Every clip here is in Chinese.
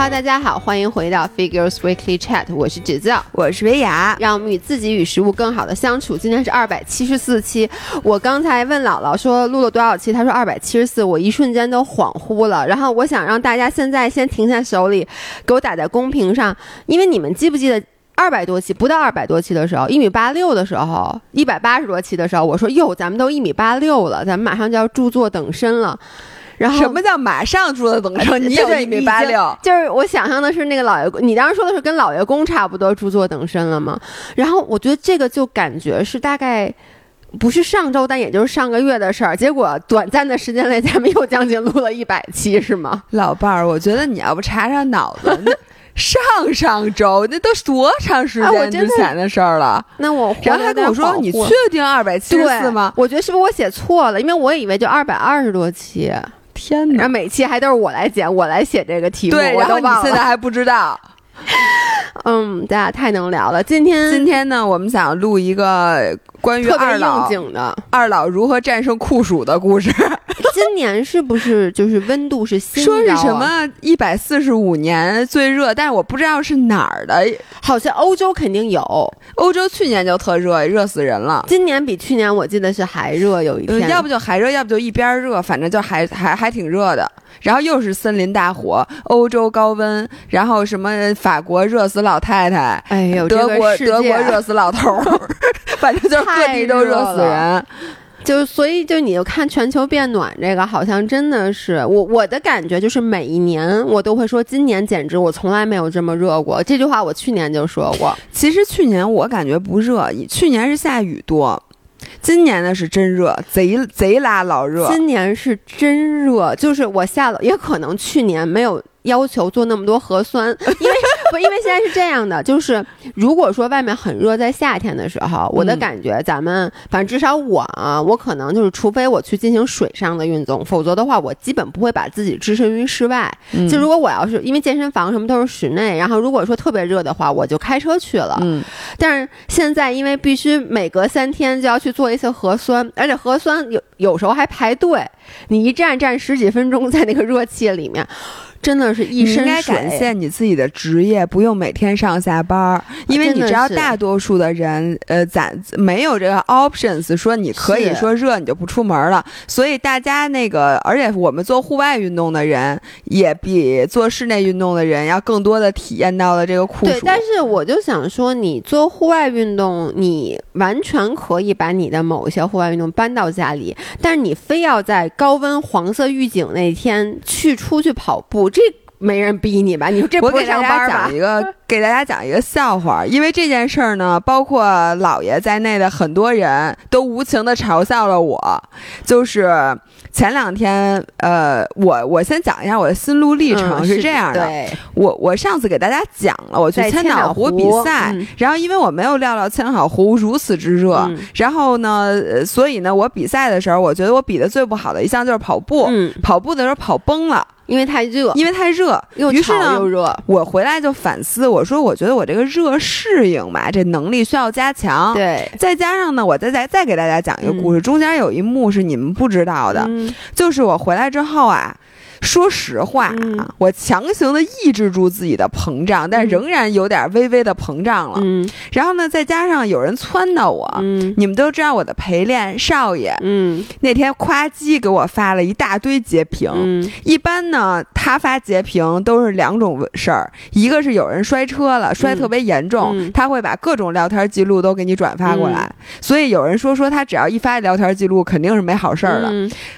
Hello，大家好，欢迎回到 Figures Weekly Chat，我是芷造，我是维雅，让我们与自己与食物更好的相处。今天是二百七十四期，我刚才问姥姥说录了多少期，她说二百七十四，我一瞬间都恍惚了。然后我想让大家现在先停下手里，给我打在公屏上，因为你们记不记得二百多期不到二百多期的时候，一米八六的时候，一百八十多期的时候，我说哟，咱们都一米八六了，咱们马上就要著作等身了。然后什么叫马上住的等身？你有一米八六，就是我想象的是那个老爷公，你当时说的是跟老爷公差不多著作等身了吗？然后我觉得这个就感觉是大概不是上周，但也就是上个月的事儿。结果短暂的时间内，咱们又将近录了一百期，是吗？老伴儿，我觉得你要不查查脑子，那上上周那都是多长时间之前的事儿了？那我然后还跟我说，你确定二百七十四吗？我觉得是不是我写错了？因为我以为就二百二十多期。天哪！然后每期还都是我来剪，我来写这个题目，对，然后你现在还不知道。嗯，咱俩太能聊了。今天今天呢，我们想录一个关于二老的二老如何战胜酷暑的故事。今年是不是就是温度是新说是什么一百四十五年最热？但是我不知道是哪儿的，好像欧洲肯定有。欧洲去年就特热，热死人了。今年比去年我记得是还热，有一天要不就还热，要不就一边热，反正就还 还还挺热的。然后又是森林大火，欧洲高温，然后什么法国热死老太太，哎呦，德国德国热死老头儿，反正就是各地都热死人。就所以就你就看全球变暖这个，好像真的是我我的感觉就是每一年我都会说今年简直我从来没有这么热过。这句话我去年就说过。其实去年我感觉不热，去年是下雨多，今年呢是真热，贼贼拉老热。今年是真热，就是我下了，也可能去年没有。要求做那么多核酸，因为不，因为现在是这样的，就是如果说外面很热，在夏天的时候，我的感觉，咱们反正至少我啊，我可能就是，除非我去进行水上的运动，否则的话，我基本不会把自己置身于室外。就如果我要是因为健身房什么都是室内，然后如果说特别热的话，我就开车去了。嗯，但是现在因为必须每隔三天就要去做一次核酸，而且核酸有有时候还排队，你一站站十几分钟在那个热气里面。真的是一身水。应该感谢你自己的职业，不用每天上下班儿，因为你知道大多数的人，呃，咱没有这个 options，说你可以说热你就不出门了。所以大家那个，而且我们做户外运动的人，也比做室内运动的人要更多的体验到了这个酷暑。对，但是我就想说，你做户外运动，你完全可以把你的某一些户外运动搬到家里，但是你非要在高温黄色预警那天去出去跑步。这没人逼你吧？你说这不给大家讲一个，给大家讲一个笑话。因为这件事儿呢，包括姥爷在内的很多人都无情的嘲笑了我。就是前两天，呃，我我先讲一下我的心路历程是这样的。我我上次给大家讲了，我去千岛湖比赛，然后因为我没有料到千岛湖如此之热，然后呢，所以呢，我比赛的时候，我觉得我比的最不好的一项就是跑步。跑步的时候跑崩了。因为太热，因为太热，又潮又热。我回来就反思，我说我觉得我这个热适应吧，这能力需要加强。对，再加上呢，我再再再给大家讲一个故事，中间有一幕是你们不知道的，就是我回来之后啊。说实话啊，我强行的抑制住自己的膨胀，但仍然有点微微的膨胀了。嗯，然后呢，再加上有人撺掇我，嗯，你们都知道我的陪练少爷，嗯，那天夸叽给我发了一大堆截屏。嗯，一般呢，他发截屏都是两种事儿，一个是有人摔车了，摔特别严重，他会把各种聊天记录都给你转发过来。所以有人说说他只要一发聊天记录，肯定是没好事儿的，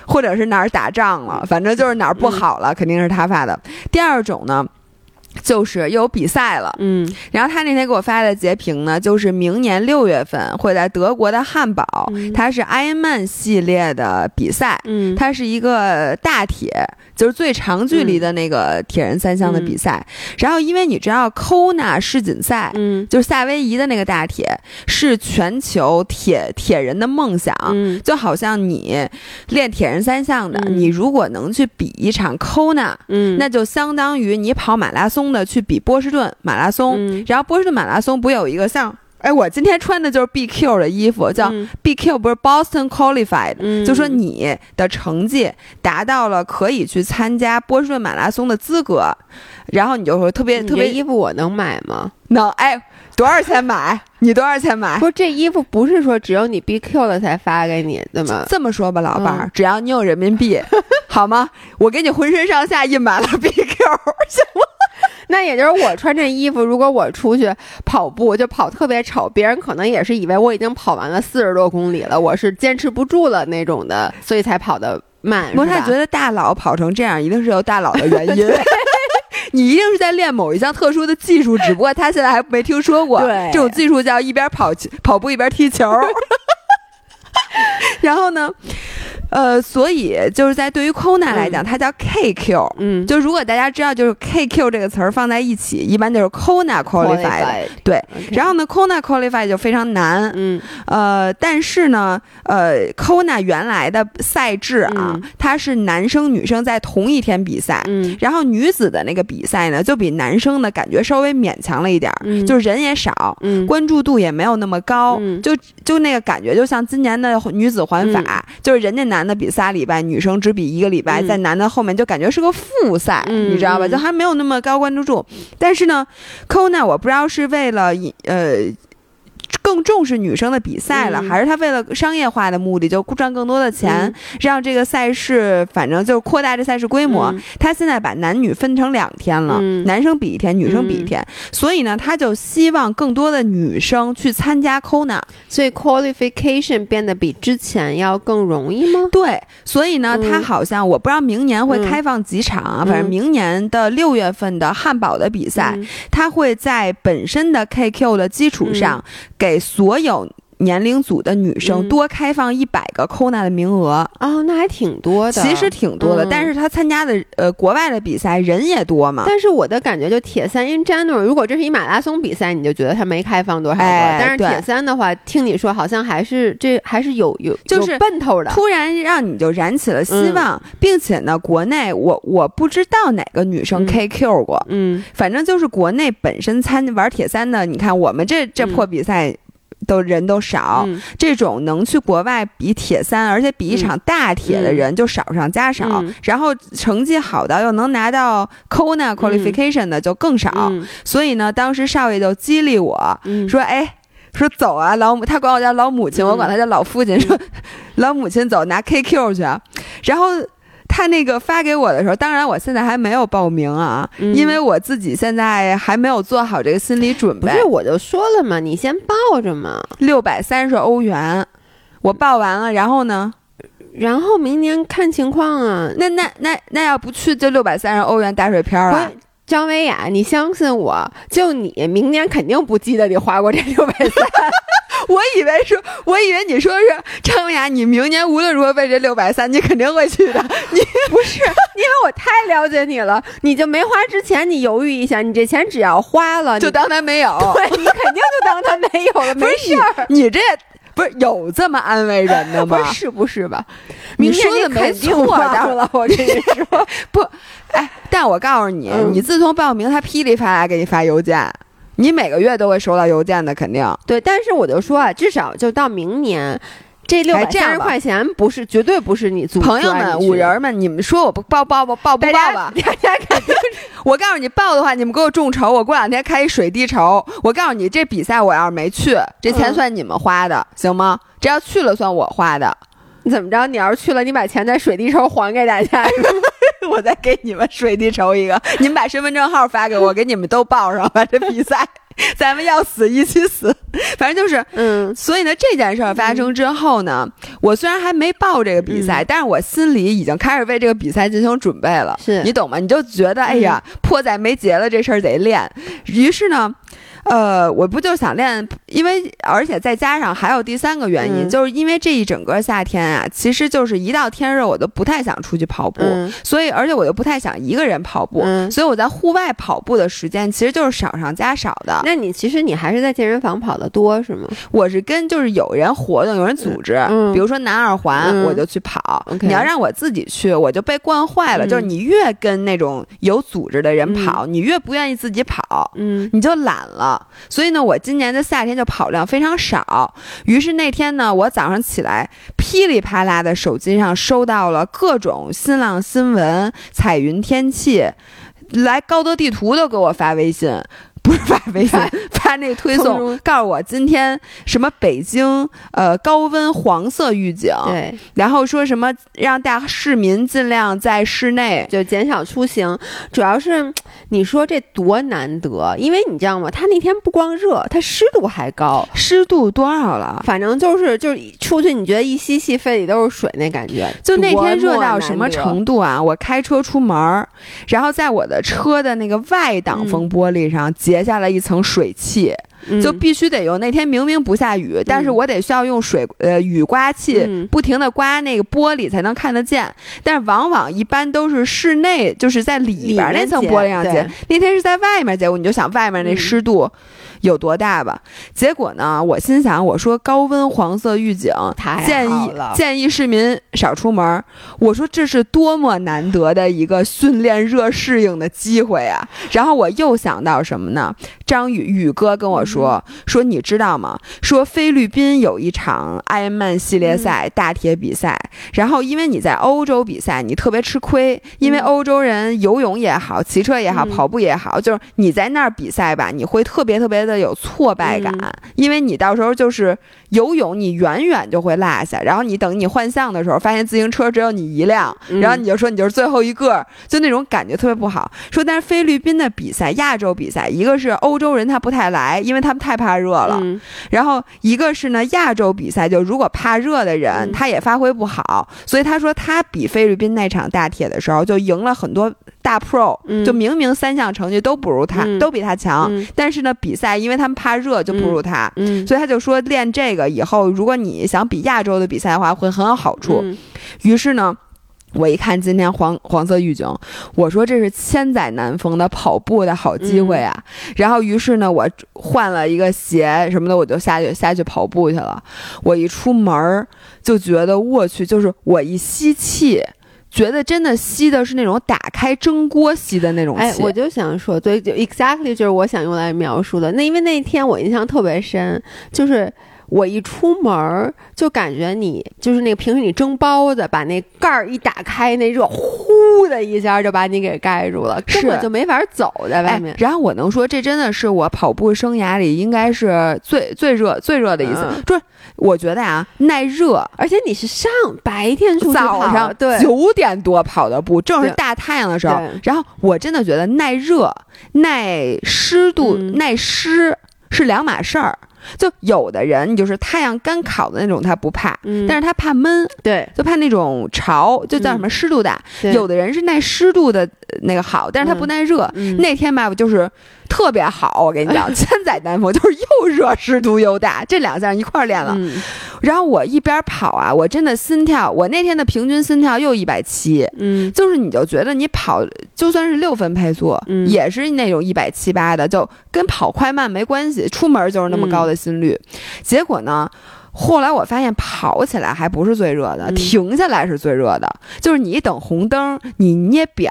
或者是哪儿打仗了，反正就是哪儿不。好了，肯定是他发的。第二种呢，就是又有比赛了，嗯，然后他那天给我发的截屏呢，就是明年六月份会在德国的汉堡，它是 Ironman 系列的比赛，嗯，它是一个大铁。就是最长距离的那个铁人三项的比赛，然后因为你知道，Kona 世锦赛，嗯，就是夏威夷的那个大铁，是全球铁铁人的梦想，嗯，就好像你练铁人三项的，你如果能去比一场 Kona，嗯，那就相当于你跑马拉松的去比波士顿马拉松，然后波士顿马拉松不有一个像。哎，我今天穿的就是 BQ 的衣服，叫 BQ，不是 Boston Qualified，就说你的成绩达到了可以去参加波士顿马拉松的资格，然后你就说特别特别衣服我能买吗？能，哎，多少钱买？你多少钱买？不是这衣服不是说只有你 BQ 了才发给你的吗？这么说吧，老伴儿，只要你有人民币，好吗？我给你浑身上下印满了 BQ，行吗？那也就是我穿这衣服，如果我出去跑步，就跑特别丑，别人可能也是以为我已经跑完了四十多公里了，我是坚持不住了那种的，所以才跑得慢。不太觉得大佬跑成这样，一定是有大佬的原因。你一定是在练某一项特殊的技术，只不过他现在还没听说过。对，这种技术叫一边跑跑步一边踢球。然后呢？呃，所以就是在对于 Kona 来讲，它叫 KQ。嗯，就如果大家知道，就是 KQ 这个词儿放在一起，一般就是 Kona Qualified。对，然后呢，Kona Qualified 就非常难。嗯，呃，但是呢，呃，Kona 原来的赛制啊，它是男生女生在同一天比赛。嗯，然后女子的那个比赛呢，就比男生的感觉稍微勉强了一点儿，就是人也少，关注度也没有那么高，就就那个感觉，就像今年的女子环法，就是人家男。男的比仨礼拜，女生只比一个礼拜，在男的后面就感觉是个复赛，你知道吧？就还没有那么高关注度。但是呢，Kona 我不知道是为了呃。更重视女生的比赛了，还是他为了商业化的目的，就赚更多的钱，让这个赛事反正就是扩大这赛事规模。他现在把男女分成两天了，男生比一天，女生比一天。所以呢，他就希望更多的女生去参加 Kona，所以 qualification 变得比之前要更容易吗？对，所以呢，他好像我不知道明年会开放几场啊，反正明年的六月份的汉堡的比赛，他会在本身的 KQ 的基础上。给给所有。年龄组的女生多开放一百个 Kona 的名额哦，那还挺多的，其实挺多的。但是他参加的呃国外的比赛人也多嘛。但是我的感觉就铁三 in general，如果这是一马拉松比赛，你就觉得他没开放多少个。但是铁三的话，听你说好像还是这还是有有就是奔头的。突然让你就燃起了希望，并且呢，国内我我不知道哪个女生 KQ 过，嗯，反正就是国内本身参玩铁三的，你看我们这这破比赛。都人都少，这种能去国外比铁三，而且比一场大铁的人就少上加少。然后成绩好到又能拿到 Kona qualification 的就更少。所以呢，当时少爷就激励我说：“哎，说走啊，老母，他管我叫老母亲，我管他叫老父亲。说 老母亲走，拿 KQ 去。然后。”他那个发给我的时候，当然我现在还没有报名啊，因为我自己现在还没有做好这个心理准备。不是，我就说了嘛，你先报着嘛，六百三十欧元，我报完了，然后呢，然后明年看情况啊。那那那那要不去就六百三十欧元打水漂了。张维雅，你相信我，就你明年肯定不记得你花过这六百三。我以为是，我以为你说是张维雅，你明年无论如何为这六百三，你肯定会去的。你 不是，因为我太了解你了，你就没花之前你犹豫一下，你这钱只要花了，就当他没有。对你肯定就当他没有了，没事儿。你这不是有这么安慰人的吗？是不是吧？你说的没错了，我跟你说不。哎，但我告诉你，你自从报名，他噼里啪啦给你发邮件，你每个月都会收到邮件的，肯定。对，但是我就说啊，至少就到明年，这六百三十块钱不是绝对不是你租。朋友们、五人们，你们说我不报报不报不报吧？大家肯定，我告诉你报的话，你们给我众筹，我过两天开一水滴筹。我告诉你，这比赛我要是没去，这钱算你们花的，行吗？这要去了算我花的。怎么着？你要是去了，你把钱在水滴筹还给大家。我再给你们水滴筹一个，你们把身份证号发给我，给你们都报上吧。这比赛，咱们要死一起死。反正就是，嗯。所以呢，这件事儿发生之后呢，我虽然还没报这个比赛，但是我心里已经开始为这个比赛进行准备了。是你懂吗？你就觉得，哎呀，迫在眉睫了，这事儿得练。于是呢。呃，我不就想练，因为而且再加上还有第三个原因，就是因为这一整个夏天啊，其实就是一到天热，我都不太想出去跑步，所以而且我又不太想一个人跑步，所以我在户外跑步的时间其实就是少上加少的。那你其实你还是在健身房跑的多是吗？我是跟就是有人活动，有人组织，比如说南二环，我就去跑。你要让我自己去，我就被惯坏了。就是你越跟那种有组织的人跑，你越不愿意自己跑，嗯，你就懒了。所以呢，我今年的夏天就跑量非常少。于是那天呢，我早上起来噼里啪啦的手机上收到了各种新浪新闻、彩云天气，来高德地图都给我发微信。不是发微信，发那个推送，告诉我今天什么北京呃高温黄色预警，对，然后说什么让大市民尽量在室内就减少出行，主要是 你说这多难得，因为你知道吗？他那天不光热，他湿度还高，湿度多少了？反正就是就是出去你觉得一吸气肺里都是水那感觉，就那天热到什么程度啊？我开车出门，然后在我的车的那个外挡风玻璃上。结下了一层水汽，就必须得用。那天明明不下雨，但是我得需要用水呃雨刮器不停的刮那个玻璃才能看得见。但是往往一般都是室内，就是在里边那层玻璃上结。那天是在外面结果，你就想外面那湿度。有多大吧？结果呢？我心想，我说高温黄色预警，建议建议市民少出门。我说这是多么难得的一个训练热适应的机会啊！然后我又想到什么呢？张宇宇哥跟我说说，你知道吗？说菲律宾有一场埃曼系列赛大铁比赛，然后因为你在欧洲比赛，你特别吃亏，因为欧洲人游泳也好，骑车也好，跑步也好，就是你在那儿比赛吧，你会特别特别的。有挫败感，因为你到时候就是游泳，你远远就会落下，然后你等你换向的时候，发现自行车只有你一辆，然后你就说你就是最后一个，就那种感觉特别不好。说但是菲律宾的比赛，亚洲比赛，一个是欧洲人他不太来，因为他们太怕热了，然后一个是呢亚洲比赛，就如果怕热的人他也发挥不好，所以他说他比菲律宾那场大铁的时候就赢了很多大 pro，就明明三项成绩都不如他，都比他强，但是呢比赛。因为他们怕热，就不如他，所以他就说练这个以后，如果你想比亚洲的比赛的话，会很有好处。于是呢，我一看今天黄黄色预警，我说这是千载难逢的跑步的好机会啊！然后于是呢，我换了一个鞋什么的，我就下去下去跑步去了。我一出门就觉得我去，就是我一吸气。觉得真的吸的是那种打开蒸锅吸的那种气，哎，我就想说，对，就 exactly 就是我想用来描述的。那因为那一天我印象特别深，就是我一出门就感觉你就是那个平时你蒸包子，把那盖儿一打开，那热呼的一下就把你给盖住了，根本就没法走在外面。然后我能说，这真的是我跑步生涯里应该是最最热最热的一次，就是。我觉得啊，耐热，而且你是上白天出早上对九点多跑的步，正是大太阳的时候。然后我真的觉得耐热、耐湿度、耐湿是两码事儿。就有的人，你就是太阳干烤的那种，他不怕，但是他怕闷，对，就怕那种潮，就叫什么湿度大。有的人是耐湿度的那个好，但是他不耐热。那天吧，就是。特别好，我跟你讲，千载难逢，就是又热湿度又大，这两项一块练了。然后我一边跑啊，我真的心跳，我那天的平均心跳又一百七，嗯，就是你就觉得你跑就算是六分配速，也是那种一百七八的，就跟跑快慢没关系，出门就是那么高的心率。结果呢，后来我发现跑起来还不是最热的，停下来是最热的，就是你一等红灯，你捏表。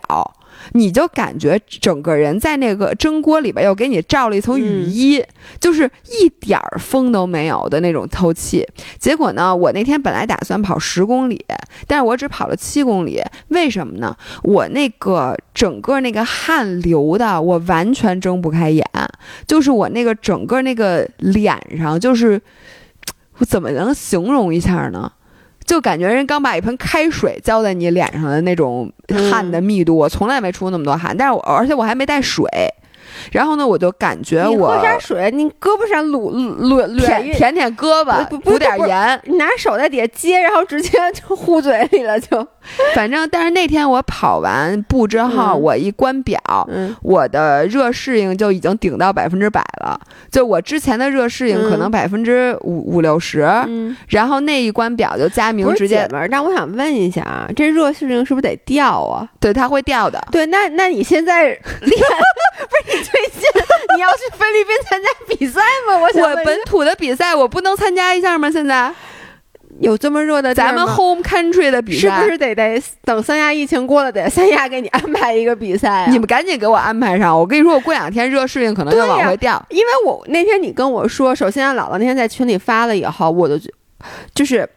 你就感觉整个人在那个蒸锅里边又给你罩了一层雨衣，就是一点儿风都没有的那种透气。结果呢，我那天本来打算跑十公里，但是我只跑了七公里。为什么呢？我那个整个那个汗流的，我完全睁不开眼，就是我那个整个那个脸上，就是我怎么能形容一下呢？就感觉人刚把一盆开水浇在你脸上的那种汗的密度，我从来没出那么多汗，但是我而且我还没带水。然后呢，我就感觉我喝点水，你胳膊上撸撸舔舔舔胳膊，补点盐，你拿手在底下接，然后直接就呼嘴里了，就。反正，但是那天我跑完步之后，我一关表，我的热适应就已经顶到百分之百了。就我之前的热适应可能百分之五五六十，然后那一关表就加明直接。那我想问一下啊，这热适应是不是得掉啊？对，它会掉的。对，那那你现在练 不是你最近你要去菲律宾参加比赛吗？我我本土的比赛我不能参加一下吗？现在有这么热的，咱们 home country 的比赛是不是得得等三亚疫情过了，得三亚给你安排一个比赛？你们赶紧给我安排上！我跟你说，我过两天热适应可能就往回掉，因为我那天你跟我说，首先姥姥那天在群里发了以后，我就就是。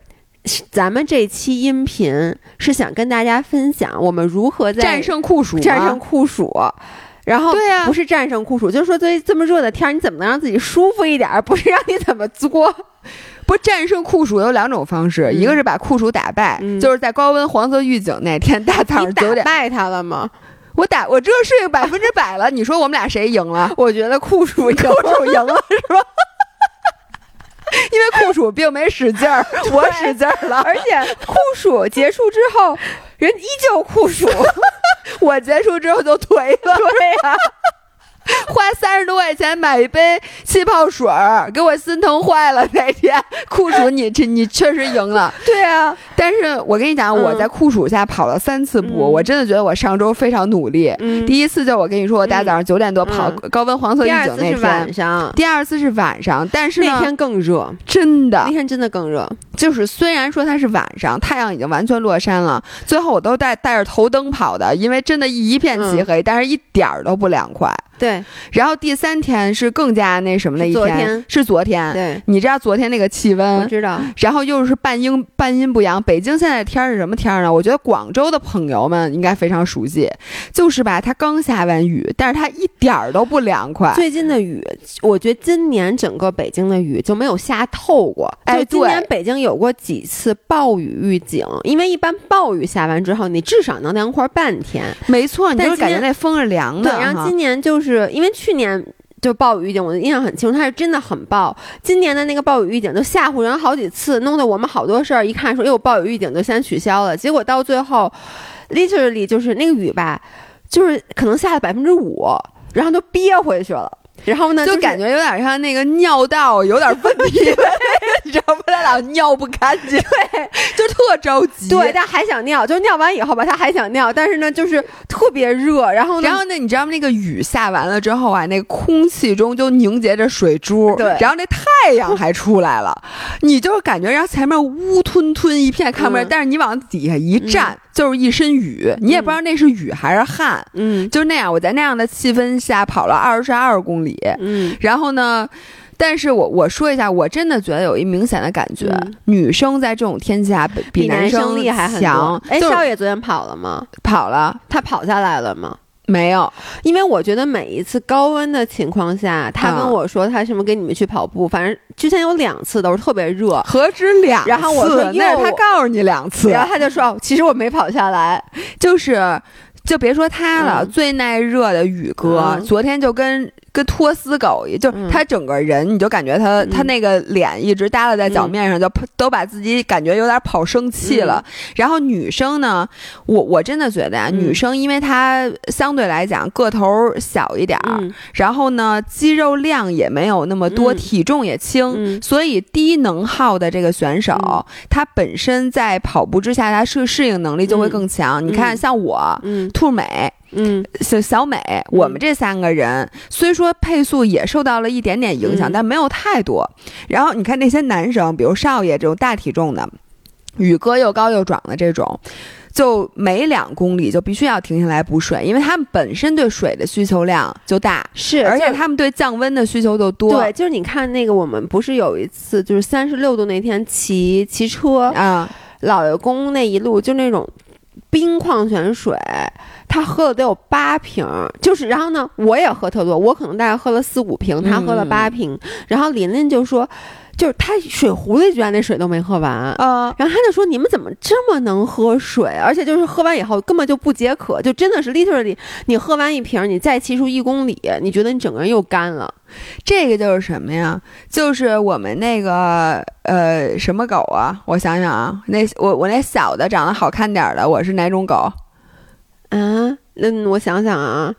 咱们这期音频是想跟大家分享我们如何在战胜酷暑，战胜酷暑。然后对呀，不是战胜酷暑，就是说在这么热的天，你怎么能让自己舒服一点？不是让你怎么作？不，战胜酷暑有两种方式，一个是把酷暑打败，就是在高温黄色预警那天大早上九点。败他了吗？我打我这是百分之百了。你说我们俩谁赢了？我觉得酷暑酷暑赢了，是吧？因为酷暑并没使劲儿，我使劲儿了，而且酷暑结束之后，人依旧酷暑，我结束之后就颓了，对呀。花三十多块钱买一杯气泡水儿，给我心疼坏了。那天酷暑，你这你确实赢了。对啊，但是我跟你讲，我在酷暑下跑了三次步，我真的觉得我上周非常努力。第一次就我跟你说，我大早上九点多跑高温黄色预警那天。晚上。第二次是晚上，但是那天更热，真的。那天真的更热。就是虽然说它是晚上，太阳已经完全落山了，最后我都带带着头灯跑的，因为真的一片漆黑，但是一点儿都不凉快。对，然后第三天是更加那什么的一天，是昨天。对，你知道昨天那个气温？我知道。然后又是半阴半阴不阳，北京现在天是什么天呢？我觉得广州的朋友们应该非常熟悉，就是吧，它刚下完雨，但是它一点儿都不凉快。最近的雨，我觉得今年整个北京的雨就没有下透过。哎，今年北京有过几次暴雨预警，因为一般暴雨下完之后，你至少能凉快半天。没错，你就是感觉那风是凉的。对，然后今年就是。是因为去年就暴雨预警，我的印象很清楚，它是真的很暴。今年的那个暴雨预警就吓唬人好几次，弄得我们好多事儿一看说，哎呦，暴雨预警就先取消了。结果到最后，literally 就是那个雨吧，就是可能下了百分之五，然后都憋回去了。然后呢，就感觉有点像那个尿道有点问题，你知道吗？他老尿不干净，对，就特着急。对，他还想尿，就尿完以后吧，他还想尿，但是呢，就是特别热。然后，然后呢，你知道吗？那个雨下完了之后啊，那个空气中就凝结着水珠，对。然后那太阳还出来了，你就感觉让前面乌吞吞一片看不见，但是你往底下一站。就是一身雨，你也不知道那是雨还是汗，嗯，就是那样。我在那样的气氛下跑了二十二公里，嗯，然后呢，但是我我说一下，我真的觉得有一明显的感觉，女生在这种天气下比男生厉害很强。哎，少爷昨天跑了吗？跑了，他跑下来了吗？没有，因为我觉得每一次高温的情况下，他跟我说他什么跟你们去跑步，反正之前有两次都是特别热，何止两次？然后我说那是他告诉你两次，然后他就说其实我没跑下来，就是就别说他了，最耐热的宇哥昨天就跟。跟拖死狗一，就他整个人，你就感觉他他那个脸一直耷拉在脚面上，就都把自己感觉有点跑生气了。然后女生呢，我我真的觉得呀，女生因为她相对来讲个头小一点儿，然后呢肌肉量也没有那么多，体重也轻，所以低能耗的这个选手，他本身在跑步之下，他适适应能力就会更强。你看，像我，兔美。嗯，小小美，我们这三个人虽说配速也受到了一点点影响，但没有太多。然后你看那些男生，比如少爷这种大体重的，宇哥又高又壮的这种，就每两公里就必须要停下来补水，因为他们本身对水的需求量就大，是，而且他们对降温的需求就多。对，就是你看那个，我们不是有一次就是三十六度那天骑骑车啊，老爷宫那一路就那种冰矿泉水。他喝了得有八瓶，就是，然后呢，我也喝特多，我可能大概喝了四五瓶，他喝了八瓶。然后琳琳就说，就是他水壶里居然那水都没喝完啊。然后他就说，你们怎么这么能喝水？而且就是喝完以后根本就不解渴，就真的是 literally，你喝完一瓶，你再骑出一公里，你觉得你整个人又干了。这个就是什么呀？就是我们那个呃什么狗啊？我想想啊，那我我那小的长得好看点的，我是哪种狗？嗯，那我想想啊，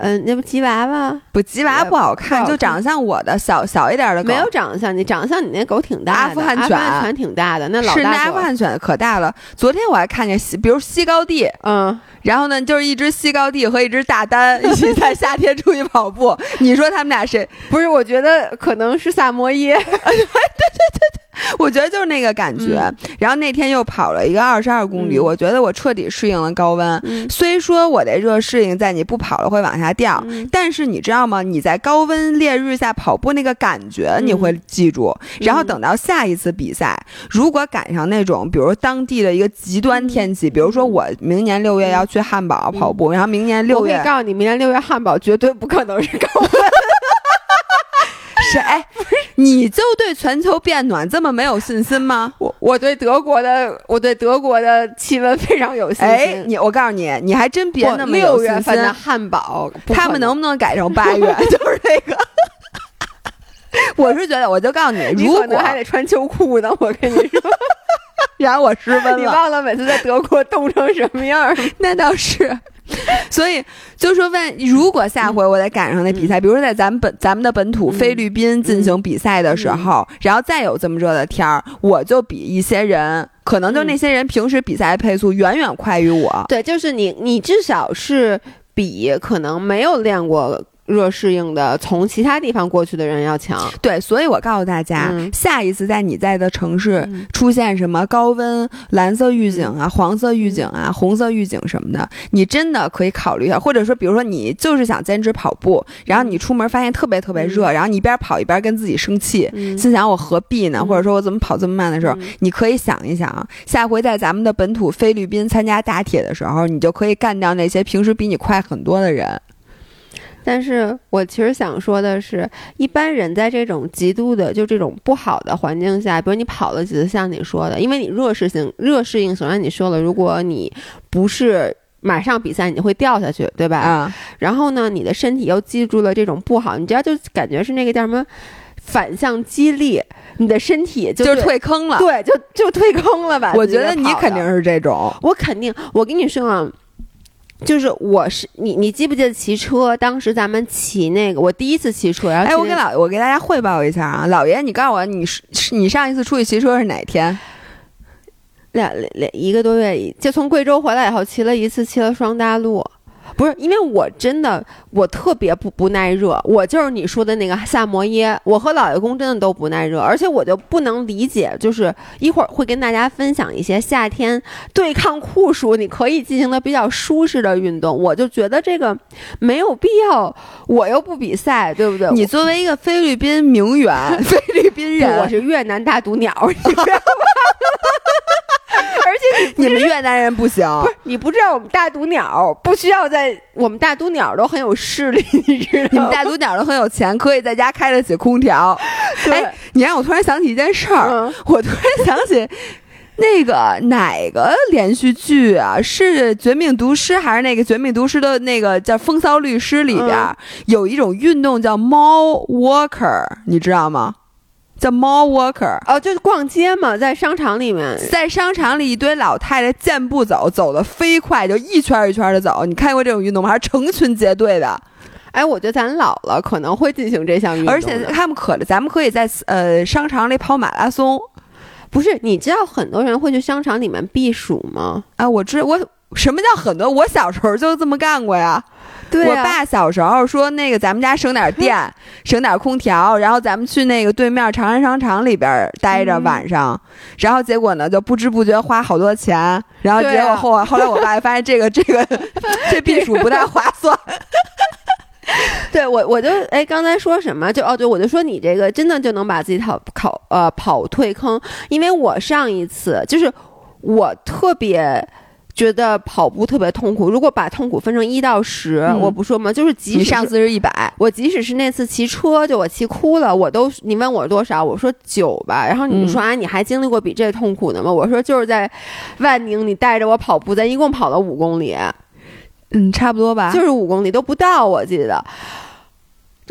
嗯，那不吉娃娃？不，吉娃娃不好看，就长得像我的小小一点的狗。没有长得像你，长得像你那狗挺大的。阿富汗犬，阿富汗犬挺大的，那老是那阿富汗犬可大了。昨天我还看见西，比如西高地，嗯，然后呢，就是一只西高地和一只大丹一起在夏天出去跑步。你说他们俩谁？不是，我觉得可能是萨摩耶。对对对对。我觉得就是那个感觉，然后那天又跑了一个二十二公里，我觉得我彻底适应了高温。虽说我的热适应在你不跑了会往下掉，但是你知道吗？你在高温烈日下跑步那个感觉你会记住。然后等到下一次比赛，如果赶上那种比如当地的一个极端天气，比如说我明年六月要去汉堡跑步，然后明年六月，我可以告诉你，明年六月汉堡绝对不可能是高温。是哎，你就对全球变暖这么没有信心吗？我我对德国的，我对德国的气温非常有信心。哎，你我告诉你，你还真别那么有信心。六月份的汉堡，他们能不能改成八月？就是这个。我是觉得，我就告诉你，如果还得穿秋裤呢，我跟你说。然后我失温了。你忘了每次在德国冻成什么样？那倒是。所以就说问，如果下回我再赶上那比赛，比如说在咱们本咱们的本土菲律宾进行比赛的时候，然后再有这么热的天儿，我就比一些人，可能就那些人平时比赛配速远远快于我。对，就是你，你至少是比可能没有练过。热适应的从其他地方过去的人要强，对，所以我告诉大家，下一次在你在的城市出现什么高温、蓝色预警啊、黄色预警啊、红色预警什么的，你真的可以考虑一下，或者说，比如说你就是想坚持跑步，然后你出门发现特别特别热，然后你一边跑一边跟自己生气，心想我何必呢？或者说我怎么跑这么慢的时候，你可以想一想，下回在咱们的本土菲律宾参加大铁的时候，你就可以干掉那些平时比你快很多的人。但是我其实想说的是，一般人在这种极度的就这种不好的环境下，比如你跑了几次，像你说的，因为你热适性热适应，首先你说了，如果你不是马上比赛，你会掉下去，对吧？啊。然后呢，你的身体又记住了这种不好，你知道，就感觉是那个叫什么反向激励，你的身体就退坑了，对，就就退坑了吧？我觉得你肯定是这种，我肯定，我跟你说啊。就是我是你，你记不记得骑车？当时咱们骑那个，我第一次骑车。然后，哎，我给老我给大家汇报一下啊，老爷，你告诉我，你是你上一次出去骑车是哪天？两两一个多月，就从贵州回来以后骑了一次，骑了双大路。不是，因为我真的我特别不不耐热，我就是你说的那个萨摩耶，我和老爷公真的都不耐热，而且我就不能理解，就是一会儿会跟大家分享一些夏天对抗酷暑你可以进行的比较舒适的运动，我就觉得这个没有必要，我又不比赛，对不对？你作为一个菲律宾名媛，菲律宾人，我是越南大毒鸟，你知道吗？而且你们越南人不行，不是你不知道我们大毒鸟不需要在我们大毒鸟都很有势力，你知道吗？你们大毒鸟都很有钱，可以在家开得起空调。哎，你让我突然想起一件事儿，我突然想起那个哪个连续剧啊？是《绝命毒师》还是那个《绝命毒师》的那个叫《风骚律师》里边有一种运动叫猫 walker，你知道吗？叫 mall walker 哦，就是逛街嘛，在商场里面，在商场里一堆老太太健步走，走的飞快，就一圈一圈的走。你看过这种运动吗？还是成群结队的？哎，我觉得咱老了可能会进行这项运动，而且他们可，咱们可以在呃商场里跑马拉松。不是，你知道很多人会去商场里面避暑吗？啊，我知我什么叫很多？我小时候就这么干过呀。我爸小时候说，那个咱们家省点电，省点空调，然后咱们去那个对面长安商场里边待着晚上，然后结果呢就不知不觉花好多钱，然后结果后后来我爸发现这个这个 这避暑不太划算。对我我就哎刚才说什么就哦对我就说你这个真的就能把自己跑跑呃跑退坑，因为我上一次就是我特别。觉得跑步特别痛苦。如果把痛苦分成一到十，我不说嘛，就是即使上次是一百，我即使是那次骑车，就我骑哭了，我都你问我多少，我说九吧。然后你说啊，你还经历过比这痛苦的吗？我说就是在万宁，你带着我跑步，咱一共跑了五公里，嗯，差不多吧，就是五公里都不到，我记得。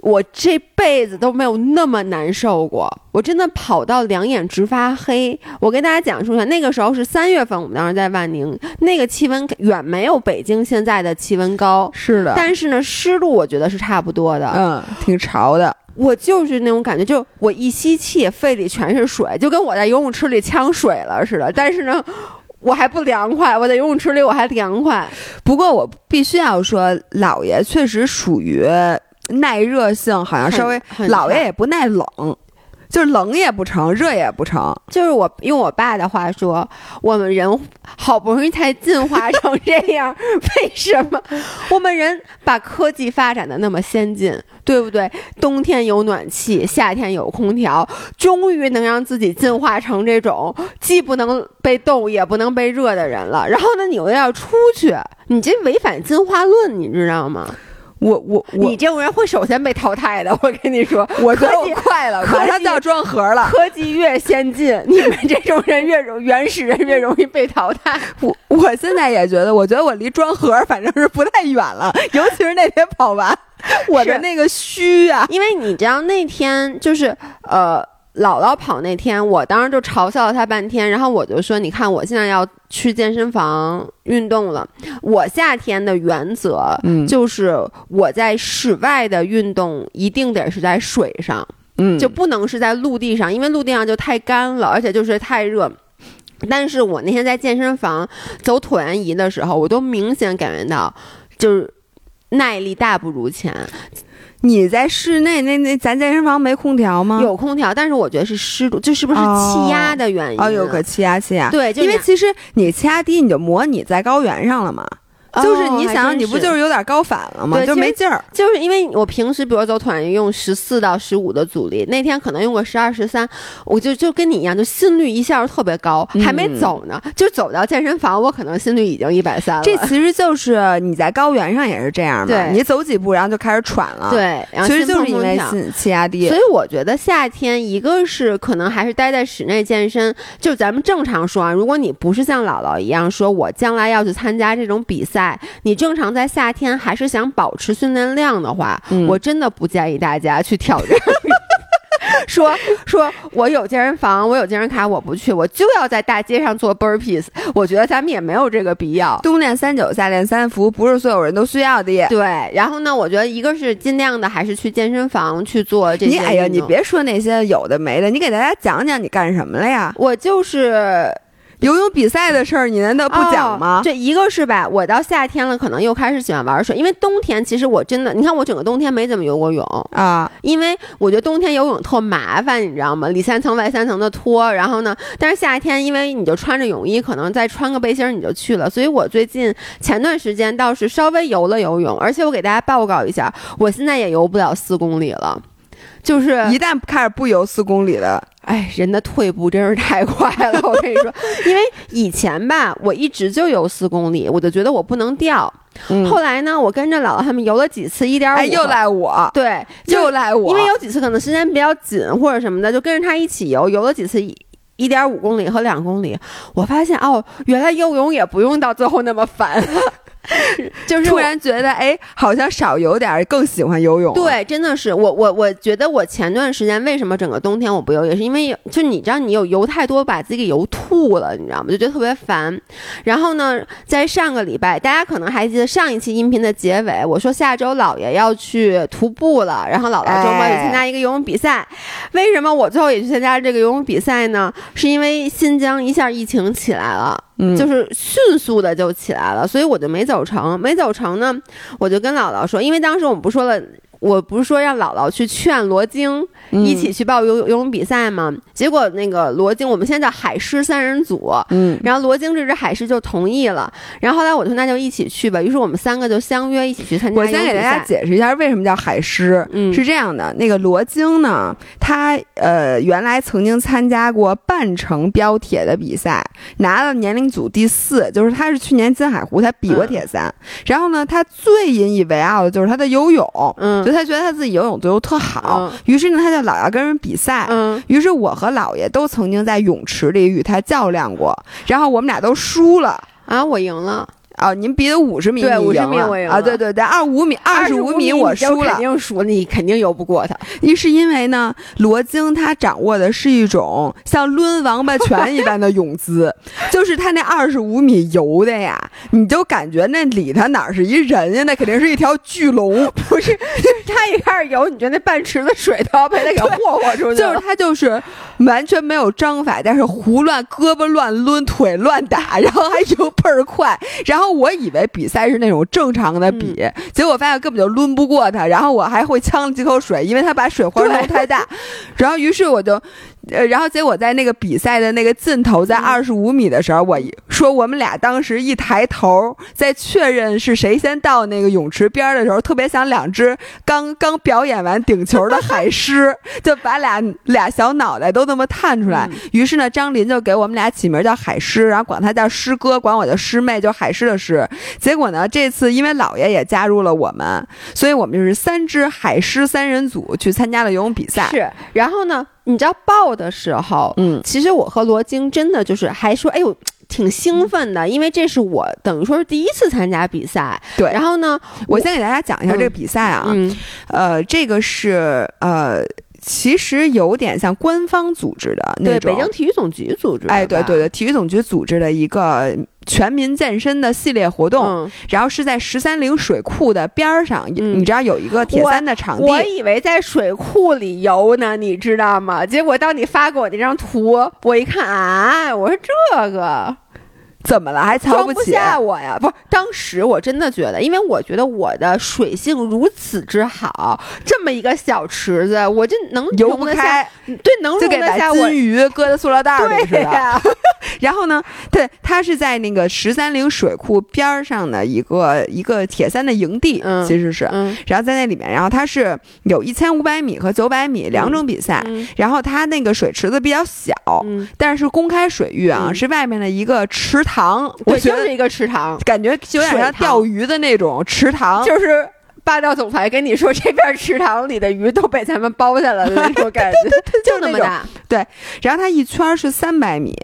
我这辈子都没有那么难受过，我真的跑到两眼直发黑。我跟大家讲述一下，那个时候是三月份，我们当时在万宁，那个气温远没有北京现在的气温高，是的。但是呢，湿度我觉得是差不多的，嗯，挺潮的。我就是那种感觉，就我一吸气，肺里全是水，就跟我在游泳池里呛水了似的。但是呢，我还不凉快，我在游泳池里我还凉快。不过我必须要说，姥爷确实属于。耐热性好像稍微，姥爷也不耐冷，就是冷也不成，热也不成。就是我用我爸的话说，我们人好不容易才进化 成这样，为什么我们人把科技发展的那么先进，对不对？冬天有暖气，夏天有空调，终于能让自己进化成这种既不能被冻也不能被热的人了。然后呢，你又要出去，你这违反进化论，你知道吗？我我你这种人会首先被淘汰的，我跟你说，我觉得我快了，马上就要装盒了。科技越先进，你们这种人越容原始人越容易被淘汰。我我现在也觉得，我觉得我离装盒反正是不太远了，尤其是那天跑完，我的那个虚啊，因为你知道那天就是呃。姥姥跑那天，我当时就嘲笑了他半天，然后我就说：“你看，我现在要去健身房运动了。我夏天的原则就是我在室外的运动一定得是在水上，嗯，就不能是在陆地上，因为陆地上就太干了，而且就是太热。但是我那天在健身房走椭圆仪的时候，我都明显感觉到，就是耐力大不如前。”你在室内那那咱健身房没空调吗？有空调，但是我觉得是湿度，这是不是气压的原因？哦，有个气压气压。对，因为其实你气压低，你就模拟在高原上了嘛。就是你想，你不就是有点高反了吗？就没劲儿。就是因为我平时比如走团用十四到十五的阻力，那天可能用个十二十三，我就就跟你一样，就心率一下特别高，还没走呢，就走到健身房，我可能心率已经一百三了。这其实就是你在高原上也是这样嘛，你走几步然后就开始喘了。对，其实就是因为心气压低。所以我觉得夏天一个是可能还是待在室内健身，就咱们正常说啊，如果你不是像姥姥一样说我将来要去参加这种比赛，你正常。在夏天还是想保持训练量的话，我真的不建议大家去挑战。说说我有健身房，我有健身卡，我不去，我就要在大街上做 burpees。我觉得咱们也没有这个必要。冬练三九，夏练三伏，不是所有人都需要的。对，然后呢，我觉得一个是尽量的还是去健身房去做这些。你哎呀，你别说那些有的没的，你给大家讲讲你干什么了呀？我就是。游泳比赛的事儿，你难道不讲吗？这一个是吧，我到夏天了，可能又开始喜欢玩水，因为冬天其实我真的，你看我整个冬天没怎么游过泳啊，因为我觉得冬天游泳特麻烦，你知道吗？里三层外三层的脱，然后呢，但是夏天因为你就穿着泳衣，可能再穿个背心你就去了，所以我最近前段时间倒是稍微游了游泳，而且我给大家报告一下，我现在也游不了四公里了。就是一旦开始不游四公里了，哎，人的退步真是太快了。我跟你说，因为以前吧，我一直就游四公里，我就觉得我不能掉。后来呢，我跟着姥姥他们游了几次一点五，又赖我，对，又赖我。因为有几次可能时间比较紧或者什么的，就跟着他一起游，游了几次一点五公里和两公里，我发现哦，原来游泳也不用到最后那么烦。就是突然觉得，哎，好像少游点，更喜欢游泳。对，真的是我，我我觉得我前段时间为什么整个冬天我不游，也是因为就你知道，你有游太多，把自己给游吐了，你知道吗？就觉得特别烦。然后呢，在上个礼拜，大家可能还记得上一期音频的结尾，我说下周姥爷要去徒步了，然后姥姥周末去参加一个游泳比赛。为什么我最后也去参加这个游泳比赛呢？是因为新疆一下疫情起来了。就是迅速的就起来了，所以我就没走成。没走成呢，我就跟姥姥说，因为当时我们不说了。我不是说让姥姥去劝罗京一起去报游游泳比赛吗？结果那个罗京，我们现在叫海狮三人组，嗯，然后罗京这只海狮就同意了。然后后来我说那就一起去吧，于是我们三个就相约一起去参加。我先给大家解释一下为什么叫海狮，嗯，是这样的，那个罗京呢，他呃原来曾经参加过半程标铁的比赛，拿了年龄组第四，就是他是去年金海湖他比过铁三。然后呢，他最引以为傲的就是他的游泳，嗯。他觉得他自己游泳游特好，于是呢，他就老要跟人比赛。嗯，于是我和姥爷都曾经在泳池里与他较量过，然后我们俩都输了。啊，我赢了哦，您比的五十米，对，五十米我赢啊，对对对，二五米，二十五米我输了，肯定输，你肯定游不过他。一是因为呢，罗京他掌握的是一种像抡王八拳一般的 泳姿，就是他那二十五米游的呀，你就感觉那里头哪是一人呀，那肯定是一条巨龙，不是？他一开始游，你觉得那半池子水都要被他给霍霍出去，就是他就是完全没有章法，但是胡乱胳膊乱抡，腿乱打，然后还游倍儿快，然后。我以为比赛是那种正常的比，结果发现根本就抡不过他，然后我还会呛了几口水，因为他把水花弄太大，然后于是我就。呃，然后结果在那个比赛的那个尽头，在二十五米的时候，我说我们俩当时一抬头，在确认是谁先到那个泳池边的时候，特别像两只刚刚表演完顶球的海狮，就把俩俩小脑袋都那么探出来。于是呢，张林就给我们俩起名叫海狮，然后管他叫师哥，管我叫师妹就海狮的狮。结果呢，这次因为姥爷也加入了我们，所以我们就是三只海狮三人组去参加了游泳比赛。是，然后呢？你知道报的时候，嗯，其实我和罗京真的就是还说，哎呦，挺兴奋的，因为这是我等于说是第一次参加比赛。对，然后呢，我先给大家讲一下这个比赛啊，呃，这个是呃，其实有点像官方组织的那种，对，北京体育总局组织，哎，对对对，体育总局组织的一个。全民健身的系列活动，然后是在十三陵水库的边儿上，你知道有一个铁三的场地。我以为在水库里游呢，你知道吗？结果当你发给我那张图，我一看啊，我说这个。怎么了？还瞧不起我呀？不是，当时我真的觉得，因为我觉得我的水性如此之好，这么一个小池子，我就能游不开。对，能容得下金鱼搁在塑料袋里似的。然后呢，对，它是在那个十三陵水库边上的一个一个铁三的营地，其实是。然后在那里面，然后它是有一千五百米和九百米两种比赛。然后它那个水池子比较小，但是公开水域啊，是外面的一个池。塘，我觉得是一个池塘，感觉有点像钓鱼的那种池塘，就是霸道总裁跟你说，这边池塘里的鱼都被咱们包下来了那种感觉，就那么大。对，然后它一圈是三百米，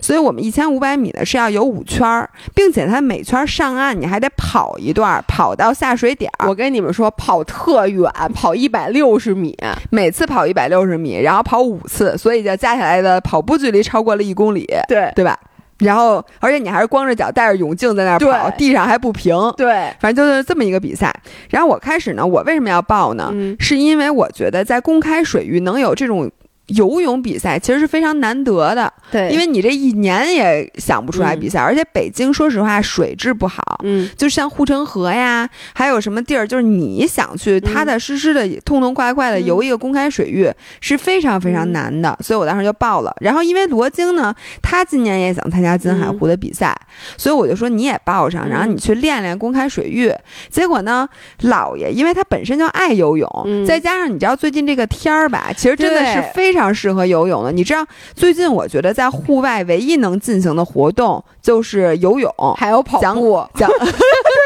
所以我们一千五百米呢是要有五圈，并且它每圈上岸你还得跑一段，跑到下水点。我跟你们说，跑特远，跑一百六十米，每次跑一百六十米，然后跑五次，所以就加起来的跑步距离超过了一公里，对对吧？然后，而且你还是光着脚，戴着泳镜在那儿跑，地上还不平。对，反正就是这么一个比赛。然后我开始呢，我为什么要报呢？是因为我觉得在公开水域能有这种。游泳比赛其实是非常难得的，对，因为你这一年也想不出来比赛，而且北京说实话水质不好，嗯，就像护城河呀，还有什么地儿，就是你想去踏踏实实的、痛痛快快的游一个公开水域是非常非常难的，所以我当时就报了。然后因为罗京呢，他今年也想参加金海湖的比赛，所以我就说你也报上，然后你去练练公开水域。结果呢，姥爷因为他本身就爱游泳，再加上你知道最近这个天儿吧，其实真的是非。非常适合游泳的，你知道，最近我觉得在户外唯一能进行的活动就是游泳，还有跑步。讲，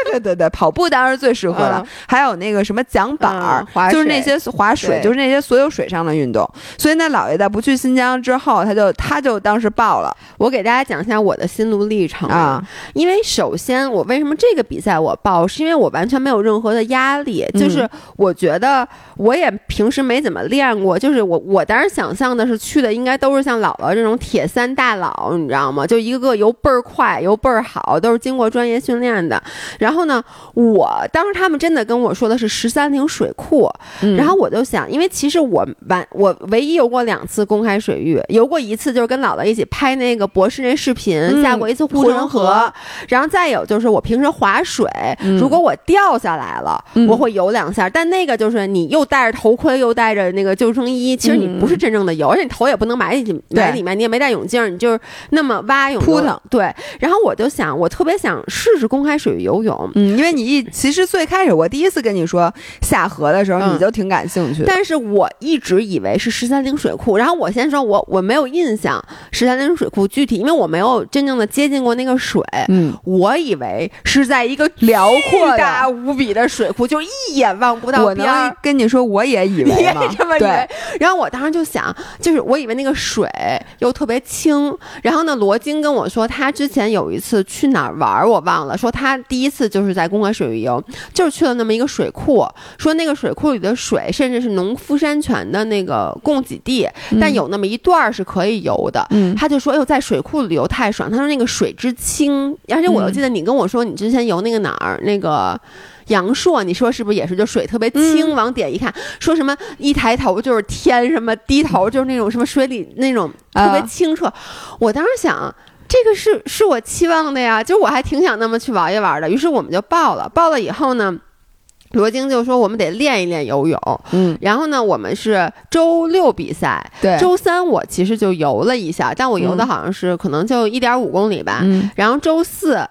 对对对对，跑步当然是最适合的，还有那个什么桨板儿，就是那些划水，就是那些所有水上的运动。所以那姥爷在不去新疆之后，他就他就当时报了。我给大家讲一下我的心路历程啊，因为首先我为什么这个比赛我报，是因为我完全没有任何的压力，就是我觉得我也平时没怎么练过，就是我我当时。想象的是去的应该都是像姥姥这种铁三大佬，你知道吗？就一个个游倍儿快，游倍儿好，都是经过专业训练的。然后呢，我当时他们真的跟我说的是十三陵水库，然后我就想，因为其实我完我唯一游过两次公开水域，游过一次就是跟姥姥一起拍那个博士那视频，下过一次护城河。然后再有就是我平时划水，如果我掉下来了，我会游两下，但那个就是你又戴着头盔又戴着那个救生衣，其实你不是真。真正的游，而且你头也不能埋进去，埋里面，你也没戴泳镜，你就是那么蛙泳扑腾。对，然后我就想，我特别想试试公开水域游泳，嗯，因为你一其实最开始我第一次跟你说下河的时候，你就挺感兴趣。但是我一直以为是十三陵水库，然后我先说，我我没有印象十三陵水库具体，因为我没有真正的接近过那个水。嗯，我以为是在一个辽阔大无比的水库，就一眼望不到边。我能跟你说，我也以为，你也这么以为。然后我当时就想，就是我以为那个水又特别清。然后呢，罗京跟我说，他之前有一次去哪儿玩，我忘了。说他第一次就是在公海水域游，就是去了那么一个水库。说那个水库里的水，甚至是农夫山泉的那个供给地，但有那么一段是可以游的。嗯，他就说：“哎呦，在水库里游太爽。”他说那个水之清，而且我又记得你跟我说，你之前游那个哪儿，那个阳朔，你说是不是也是就水特别清？往底下一看，说什么一抬头就是天，什么低头就是那种什么水里那种特别清澈。我当时想。这个是是我期望的呀，就我还挺想那么去玩一玩的。于是我们就报了，报了以后呢，罗京就说我们得练一练游泳。嗯，然后呢，我们是周六比赛，对，周三我其实就游了一下，但我游的好像是可能就一点五公里吧。嗯，然后周四。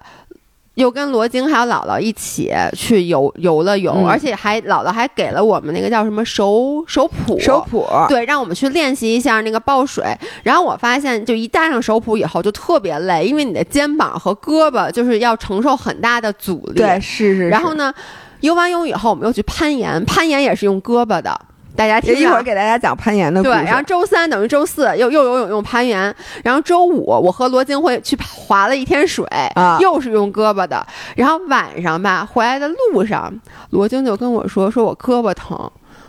又跟罗京还有姥姥一起去游游了泳，而且还姥姥还给了我们那个叫什么手手谱手谱，对，让我们去练习一下那个抱水。然后我发现，就一戴上手谱以后就特别累，因为你的肩膀和胳膊就是要承受很大的阻力。对，是是。然后呢，游完泳以后，我们又去攀岩，攀岩也是用胳膊的。大家听一会儿给大家讲攀岩的故事。对，然后周三等于周四又又游泳又攀岩，然后周五我和罗京会去划了一天水，啊，又是用胳膊的。然后晚上吧，回来的路上，罗京就跟我说，说我胳膊疼，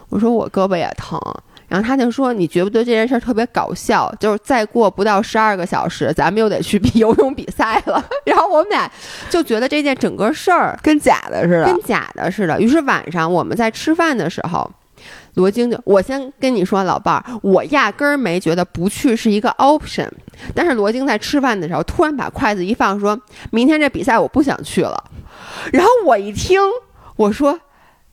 我说我胳膊也疼。然后他就说，你觉不觉得这件事儿特别搞笑？就是再过不到十二个小时，咱们又得去比游泳比赛了。然后我们俩就觉得这件整个事儿跟假的似的，跟假的似的。于是晚上我们在吃饭的时候。罗京就，我先跟你说，老伴儿，我压根儿没觉得不去是一个 option。但是罗京在吃饭的时候，突然把筷子一放，说明天这比赛我不想去了。然后我一听，我说，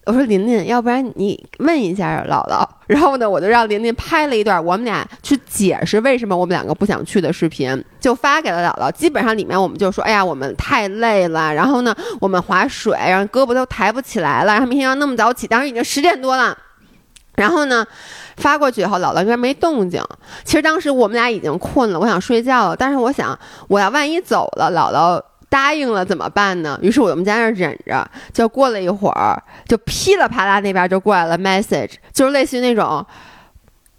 我说琳琳，要不然你问一下姥姥。然后呢，我就让琳琳拍了一段我们俩去解释为什么我们两个不想去的视频，就发给了姥姥。基本上里面我们就说，哎呀，我们太累了，然后呢，我们划水，然后胳膊都抬不起来了，然后明天要那么早起，当时已经十点多了。然后呢，发过去以后，姥姥那边没动静。其实当时我们俩已经困了，我想睡觉了。但是我想，我要万一走了，姥姥答应了怎么办呢？于是我们在那忍着。就过了一会儿，就噼里啪啦那边就过来了 message，就是类似于那种，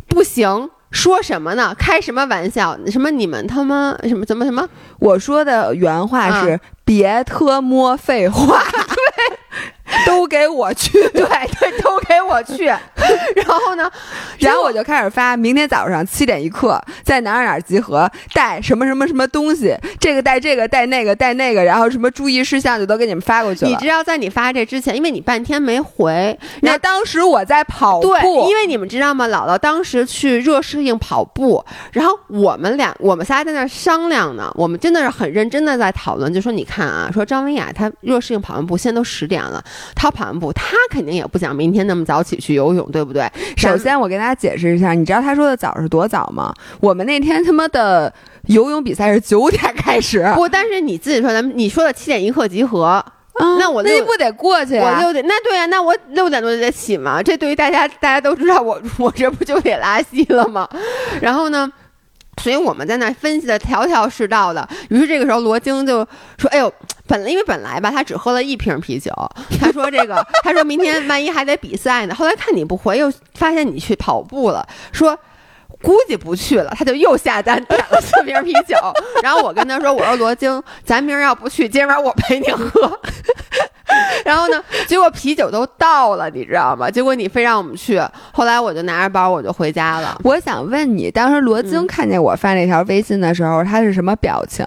不行，说什么呢？开什么玩笑？什么你们他妈什么怎么什么？我说的原话是别特么废话。对。都给我去，对对，都给我去。然后呢，然后我就开始发，明天早上七点一刻在哪儿哪儿集合，带什么什么什么东西，这个带这个带那个带那个，然后什么注意事项就都给你们发过去了。你知道，在你发这之前，因为你半天没回，那当时我在跑步，因为你们知道吗？姥姥当时去热适应跑步，然后我们俩我们仨在那商量呢，我们真的是很认真的在讨论，就说你看啊，说张文雅她若适应跑完步，现在都十点了。她跑完步，她肯定也不想明天那么早起去游泳，对不对？首先，我给大家解释一下，你知道他说的早是多早吗？我们那天他妈的游泳比赛是九点开始。不，但是你自己说，咱们你说的七点一刻集合，那我那你不得过去？我六点，那对呀，那我六点多就得起嘛。这对于大家，大家都知道，我 我这不就得拉稀了吗？然后呢？所以我们在那分析的条条是道的。于是这个时候，罗京就说：“哎呦，本来因为本来吧，他只喝了一瓶啤酒。他说这个，他说明天万一还得比赛呢。后来看你不回，又发现你去跑步了，说估计不去了。他就又下单点了四瓶啤酒。然后我跟他说：我说罗京，咱明儿要不去，今晚我陪你喝。” 然后呢？结果啤酒都倒了，你知道吗？结果你非让我们去，后来我就拿着包我就回家了。我想问你，当时罗京看见我发那条微信的时候，他是什么表情？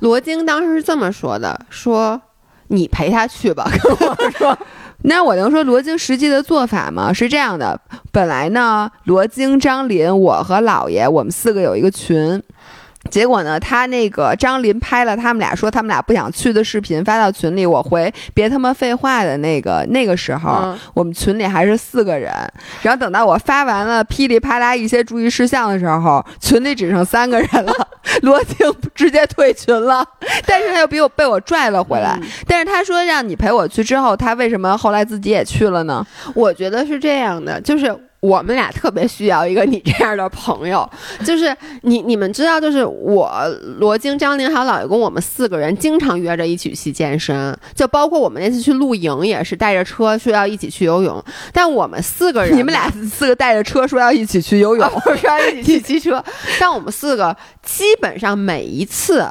罗京当时是这么说的：“说你陪他去吧。”跟我说，那我能说罗京实际的做法吗？是这样的，本来呢，罗京、张林、我和姥爷，我们四个有一个群。结果呢，他那个张林拍了他们俩说他们俩不想去的视频发到群里，我回别他妈废话的那个那个时候，我们群里还是四个人。然后等到我发完了噼里啪啦一些注意事项的时候，群里只剩三个人了。罗婷直接退群了，但是他又比我被我拽了回来。但是他说让你陪我去之后，他为什么后来自己也去了呢？我觉得是这样的，就是。我们俩特别需要一个你这样的朋友，就是你你们知道，就是我罗京、张琳还有老爷公，我们四个人经常约着一起去健身，就包括我们那次去露营也是带着车说要一起去游泳，但我们四个人，你们俩四个带着车说要一起去游泳，说要一起去骑车，但我们四个基本上每一次。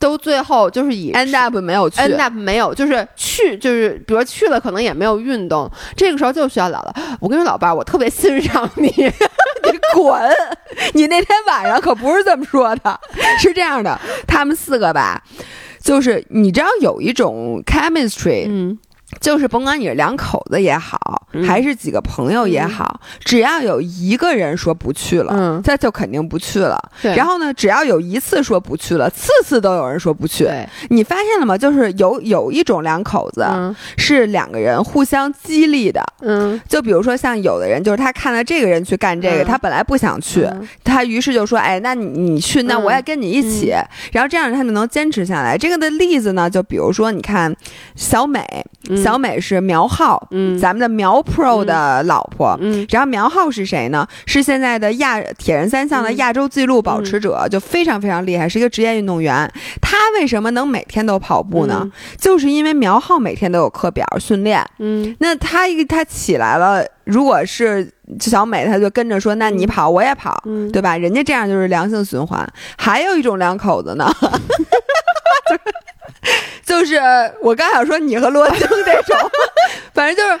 都最后就是以 end up 没有去，end up 没有，就是去，就是比如去了，可能也没有运动。这个时候就需要姥姥。我跟你说，老伴儿，我特别欣赏你，你滚！你那天晚上可不是这么说的，是这样的，他们四个吧，就是你知道有一种 chemistry，嗯。就是甭管你是两口子也好，还是几个朋友也好，只要有一个人说不去了，他就肯定不去了。然后呢，只要有一次说不去了，次次都有人说不去。你发现了吗？就是有有一种两口子是两个人互相激励的。嗯，就比如说像有的人，就是他看到这个人去干这个，他本来不想去，他于是就说：“哎，那你你去，那我也跟你一起。”然后这样他就能坚持下来。这个的例子呢，就比如说你看小美。小美是苗浩，嗯，咱们的苗 Pro 的老婆，嗯，然后苗浩是谁呢？是现在的亚铁人三项的亚洲纪录保持者，就非常非常厉害，是一个职业运动员。他为什么能每天都跑步呢？就是因为苗浩每天都有课表训练，嗯，那他一他起来了，如果是小美，他就跟着说，那你跑我也跑，对吧？人家这样就是良性循环。还有一种两口子呢。就是我刚想说你和罗京这种，反正就是，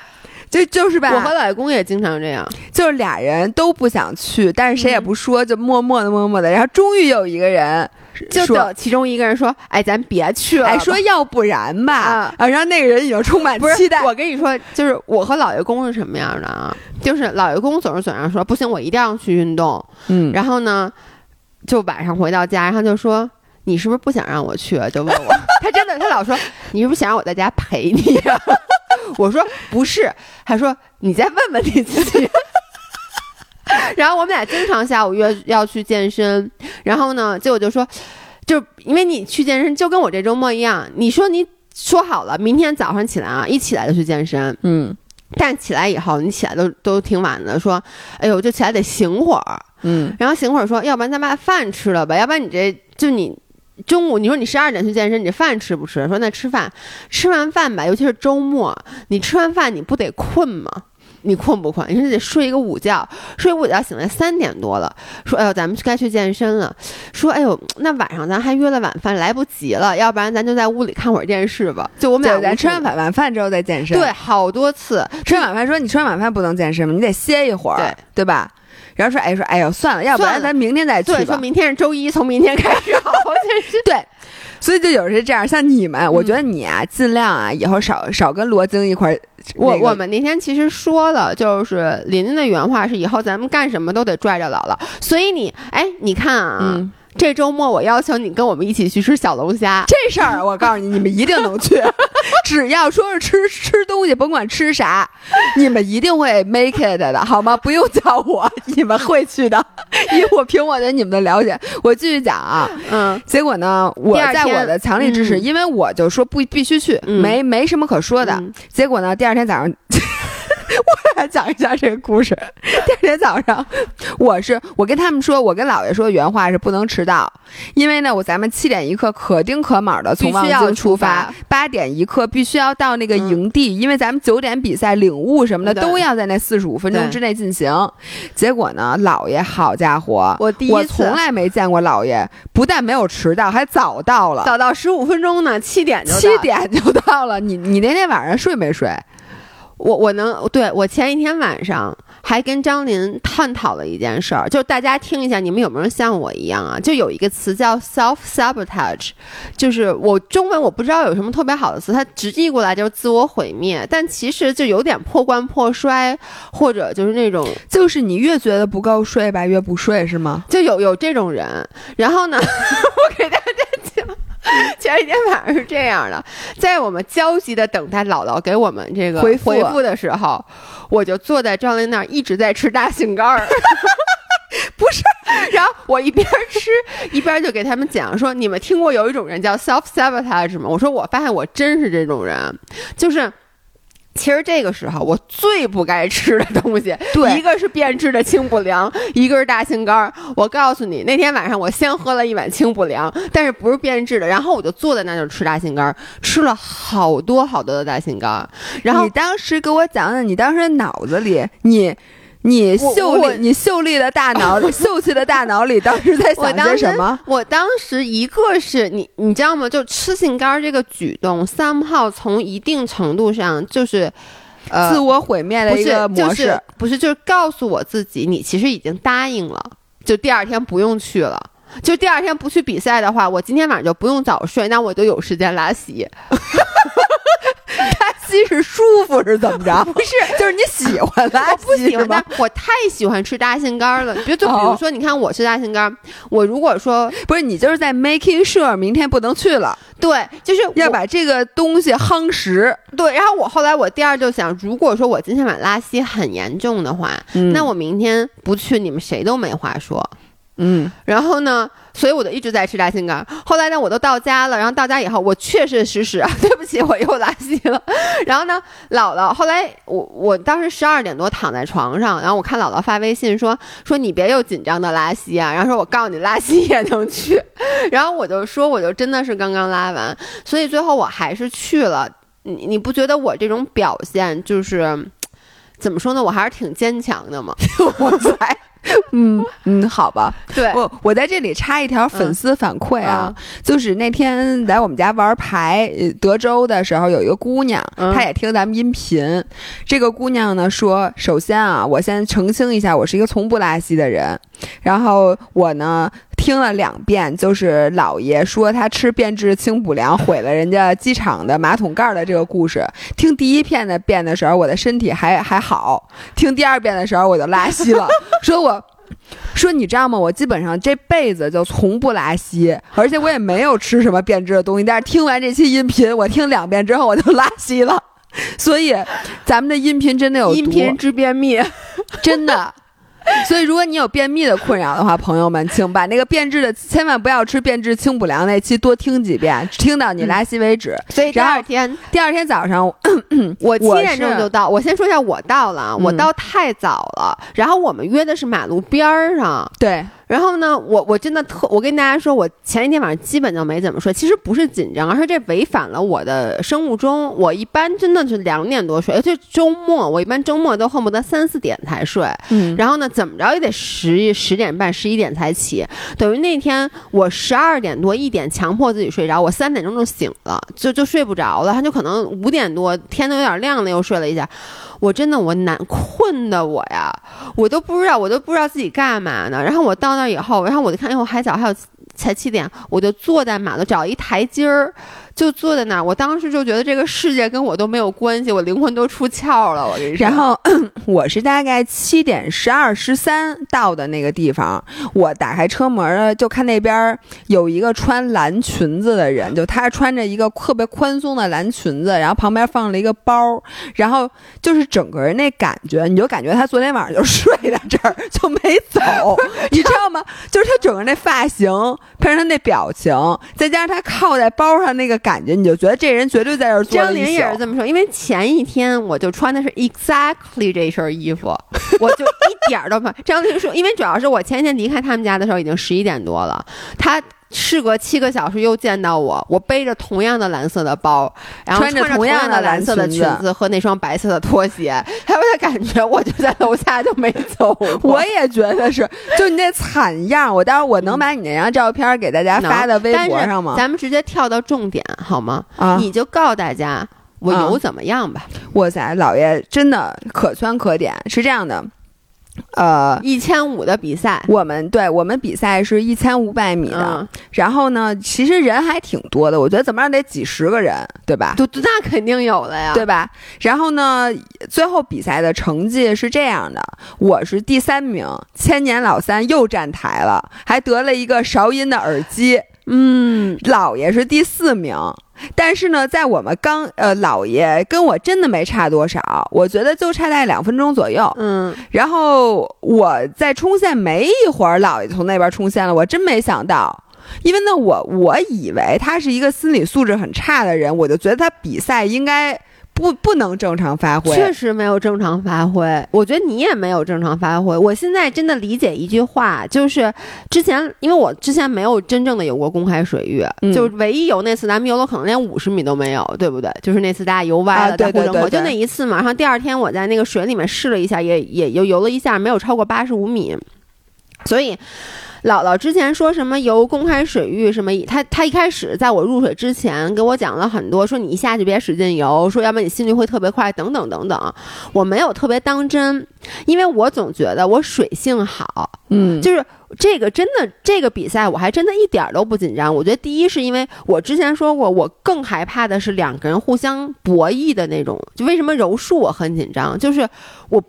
就就是吧。我和老公也经常这样，就是俩人都不想去，但是谁也不说，就默默的默默的。然后终于有一个人，就等其中一个人说：“哎，咱别去了。”哎，说要不然吧。啊，然后那个人已经充满期待。我跟你说，就是我和老爷公是什么样的啊？就是老爷公总是嘴上说不行，我一定要去运动。嗯，然后呢，就晚上回到家，然后就说。你是不是不想让我去？就问我，他真的，他老说你是不是想让我在家陪你啊？我说不是，他说你再问问你自己。然后我们俩经常下午约要去健身，然后呢，结果就说，就因为你去健身就跟我这周末一样，你说你说好了明天早上起来啊，一起来就去健身，嗯，但起来以后你起来都都挺晚的，说，哎呦，就起来得醒会儿，嗯，然后醒会儿说，要不然咱把饭吃了吧，要不然你这就你。中午你说你十二点去健身，你这饭吃不吃？说那吃饭，吃完饭吧，尤其是周末，你吃完饭你不得困吗？你困不困？你说你得睡一个午觉，睡午觉醒来三点多了，说哎呦咱们该去健身了。说哎呦那晚上咱还约了晚饭，来不及了，要不然咱就在屋里看会儿电视吧。就我们俩咱吃完晚晚饭之后再健身。对，好多次吃完晚饭说你吃完晚饭不能健身吗？你得歇一会儿，对对吧？然后说，哎，说，哎呦，算了，要不然咱明天再去吧。说明天是周一，从明天开始。对，所以就有时这样，像你们，我觉得你啊，尽量啊，以后少少跟罗京一块儿。我我们那天其实说了，就是琳琳的原话是，以后咱们干什么都得拽着姥姥。所以你，哎，你看啊。这周末我要求你跟我们一起去吃小龙虾。这事儿我告诉你，你们一定能去。只要说是吃吃东西，甭管吃啥，你们一定会 make it 的，好吗？不用叫我，你们会去的。因为我凭我对你们的了解，我继续讲啊。嗯。结果呢，我在我的强力支持，因为我就说不必须去，没没什么可说的。结果呢，第二天早上。我来讲一下这个故事。第二天早上，我是我跟他们说，我跟姥爷说的原话是不能迟到，因为呢，我咱们七点一刻可丁可卯的从望京出发，八点一刻必须要到那个营地，因为咱们九点比赛领悟什么的都要在那四十五分钟之内进行。结果呢，姥爷好家伙，我第一我从来没见过姥爷，不但没有迟到，还早到了，早到十五分钟呢，七点就七点就到了。你你那天晚上睡没睡？我我能对我前一天晚上还跟张琳探讨了一件事儿，就大家听一下，你们有没有像我一样啊？就有一个词叫 self sabotage，就是我中文我不知道有什么特别好的词，它直译过来就是自我毁灭，但其实就有点破罐破摔，或者就是那种，就是你越觉得不够睡吧，越不睡是吗？就有有这种人，然后呢，我给大家讲。前一天晚上是这样的，在我们焦急的等待姥姥给我们这个回复的时候，我就坐在张琳那儿一直在吃大杏干儿，不是，然后我一边吃一边就给他们讲说，你们听过有一种人叫 self sabotage 吗？我说我发现我真是这种人，就是。其实这个时候，我最不该吃的东西，对，一个是变质的清补凉，一个是大杏干儿。我告诉你，那天晚上我先喝了一碗清补凉，但是不是变质的，然后我就坐在那就吃大杏干儿，吃了好多好多的大杏干儿。然后你当时给我讲讲，你当时脑子里你。你秀丽，你秀丽的大脑，秀气的大脑里当时在想些什么？我当时一个是你，你知道吗？就吃杏干这个举动，somehow 从一定程度上就是，呃，自我毁灭的一个模式，不是，就是告诉我自己，你其实已经答应了，就第二天不用去了，就第二天不去比赛的话，我今天晚上就不用早睡，那我就有时间拉稀。拉稀是舒服是怎么着？不是，就是你喜欢拉稀，不喜欢。我太喜欢吃大杏干了。就就比如说，你看我吃大杏干，我如果说不是你，就是在 making sure 明天不能去了。对，就是要把这个东西夯实。对，然后我后来我第二就想，如果说我今天晚上拉稀很严重的话，那我明天不去，你们谁都没话说。嗯，然后呢？所以我就一直在吃大杏干。后来呢，我都到家了。然后到家以后，我确确实实啊，对不起，我又拉稀了。然后呢，姥姥后来我我当时十二点多躺在床上，然后我看姥姥发微信说说你别又紧张的拉稀啊。然后说我告诉你，拉稀也能去。然后我就说我就真的是刚刚拉完，所以最后我还是去了。你你不觉得我这种表现就是怎么说呢？我还是挺坚强的嘛？我才。嗯嗯，好吧。对，我我在这里插一条粉丝反馈啊，就是那天来我们家玩牌，德州的时候有一个姑娘，她也听咱们音频。这个姑娘呢说，首先啊，我先澄清一下，我是一个从不拉稀的人。然后我呢听了两遍，就是姥爷说他吃变质清补凉毁了人家机场的马桶盖的这个故事。听第一遍的遍的时候，我的身体还还好；听第二遍的时候，我就拉稀了。说我。说你知道吗？我基本上这辈子就从不拉稀，而且我也没有吃什么变质的东西。但是听完这期音频，我听两遍之后我就拉稀了。所以，咱们的音频真的有音频治便秘，真的。所以，如果你有便秘的困扰的话，朋友们，请把那个变质的，千万不要吃变质清补凉那期多听几遍，听到你拉稀为止。所以第二天，第二天早上，我七点钟就到。我先说一下，我到了，我到太早了。然后我们约的是马路边儿上，对。然后呢，我我真的特，我跟大家说，我前一天晚上基本就没怎么睡。其实不是紧张，而是这违反了我的生物钟。我一般真的是两点多睡，而且周末，我一般周末都恨不得三四点才睡。嗯，然后呢，怎么着也得十十点半、十一点才起。等于那天我十二点多一点强迫自己睡着，我三点钟就醒了，就就睡不着了。他就可能五点多天都有点亮了，又睡了一下。我真的我难困的我呀，我都不知道我都不知道自己干嘛呢。然后我到那以后，然后我就看，哎，我还早，还有才七点，我就坐在马路找一台阶儿。就坐在那儿，我当时就觉得这个世界跟我都没有关系，我灵魂都出窍了。我跟你说，然后 我是大概七点十二十三到的那个地方，我打开车门就看那边有一个穿蓝裙子的人，就他穿着一个特别宽松的蓝裙子，然后旁边放了一个包，然后就是整个人那感觉，你就感觉他昨天晚上就 睡在这儿就没走，你知道吗？就是他整个那发型配上他那表情，再加上他靠在包上那个感。感觉你就觉得这人绝对在这儿做。张琳也是这么说，因为前一天我就穿的是 exactly 这身衣服，我就一点都不。张琳说，因为主要是我前一天离开他们家的时候已经十一点多了，他。事隔七个小时又见到我，我背着同样的蓝色的包，然后穿着同样的蓝色的裙子和那双白色的拖鞋，还有点感觉我就在楼下就没走。我也觉得是，就你那惨样，我待会儿我能把你那张照片给大家发在微博上吗？咱们直接跳到重点好吗？啊，你就告诉大家我有怎么样吧。哇塞，老爷真的可圈可点。是这样的。呃，一千五的比赛，我们对我们比赛是一千五百米的，然后呢，其实人还挺多的，我觉得怎么样得几十个人，对吧？都那肯定有的呀，对吧？然后呢，最后比赛的成绩是这样的，我是第三名，千年老三又站台了，还得了一个韶音的耳机，嗯，老爷是第四名。但是呢，在我们刚呃，姥爷跟我真的没差多少，我觉得就差在两分钟左右。嗯，然后我在冲线没一会儿，姥爷从那边冲线了，我真没想到，因为呢，我我以为他是一个心理素质很差的人，我就觉得他比赛应该。不，不能正常发挥。确实没有正常发挥，我觉得你也没有正常发挥。我现在真的理解一句话，就是之前因为我之前没有真正的游过公开水域，就是唯一游那次咱们游了可能连五十米都没有，对不对？就是那次大家游歪了，对对对，就那一次嘛。然后第二天我在那个水里面试了一下，也也游游了一下，没有超过八十五米，所以。姥姥之前说什么游公开水域什么？他他一开始在我入水之前给我讲了很多，说你一下去别使劲游，说要不然你心率会特别快，等等等等。我没有特别当真，因为我总觉得我水性好，嗯，就是这个真的这个比赛我还真的一点儿都不紧张。我觉得第一是因为我之前说过，我更害怕的是两个人互相博弈的那种。就为什么柔术我很紧张，就是我。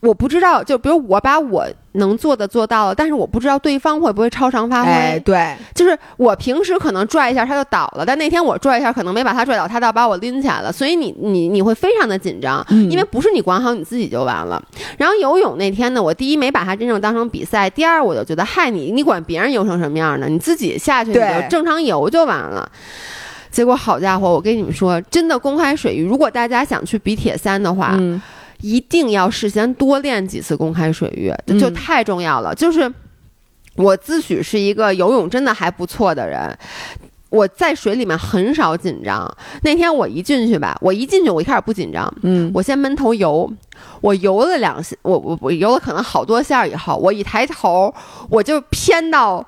我不知道，就比如我把我能做的做到了，但是我不知道对方会不会超常发挥。对，就是我平时可能拽一下他就倒了，但那天我拽一下可能没把他拽倒，他倒把我拎起来了。所以你你你会非常的紧张，因为不是你管好你自己就完了。然后游泳那天呢，我第一没把它真正当成比赛，第二我就觉得害你，你管别人游成什么样呢？你自己下去你就正常游就完了。结果好家伙，我跟你们说，真的公开水域，如果大家想去比铁三的话。一定要事先多练几次公开水域，就太重要了。就是我自诩是一个游泳真的还不错的人，我在水里面很少紧张。那天我一进去吧，我一进去我一开始不紧张，嗯，我先闷头游，我游了两下，我我我游了可能好多下以后，我一抬头我就偏到，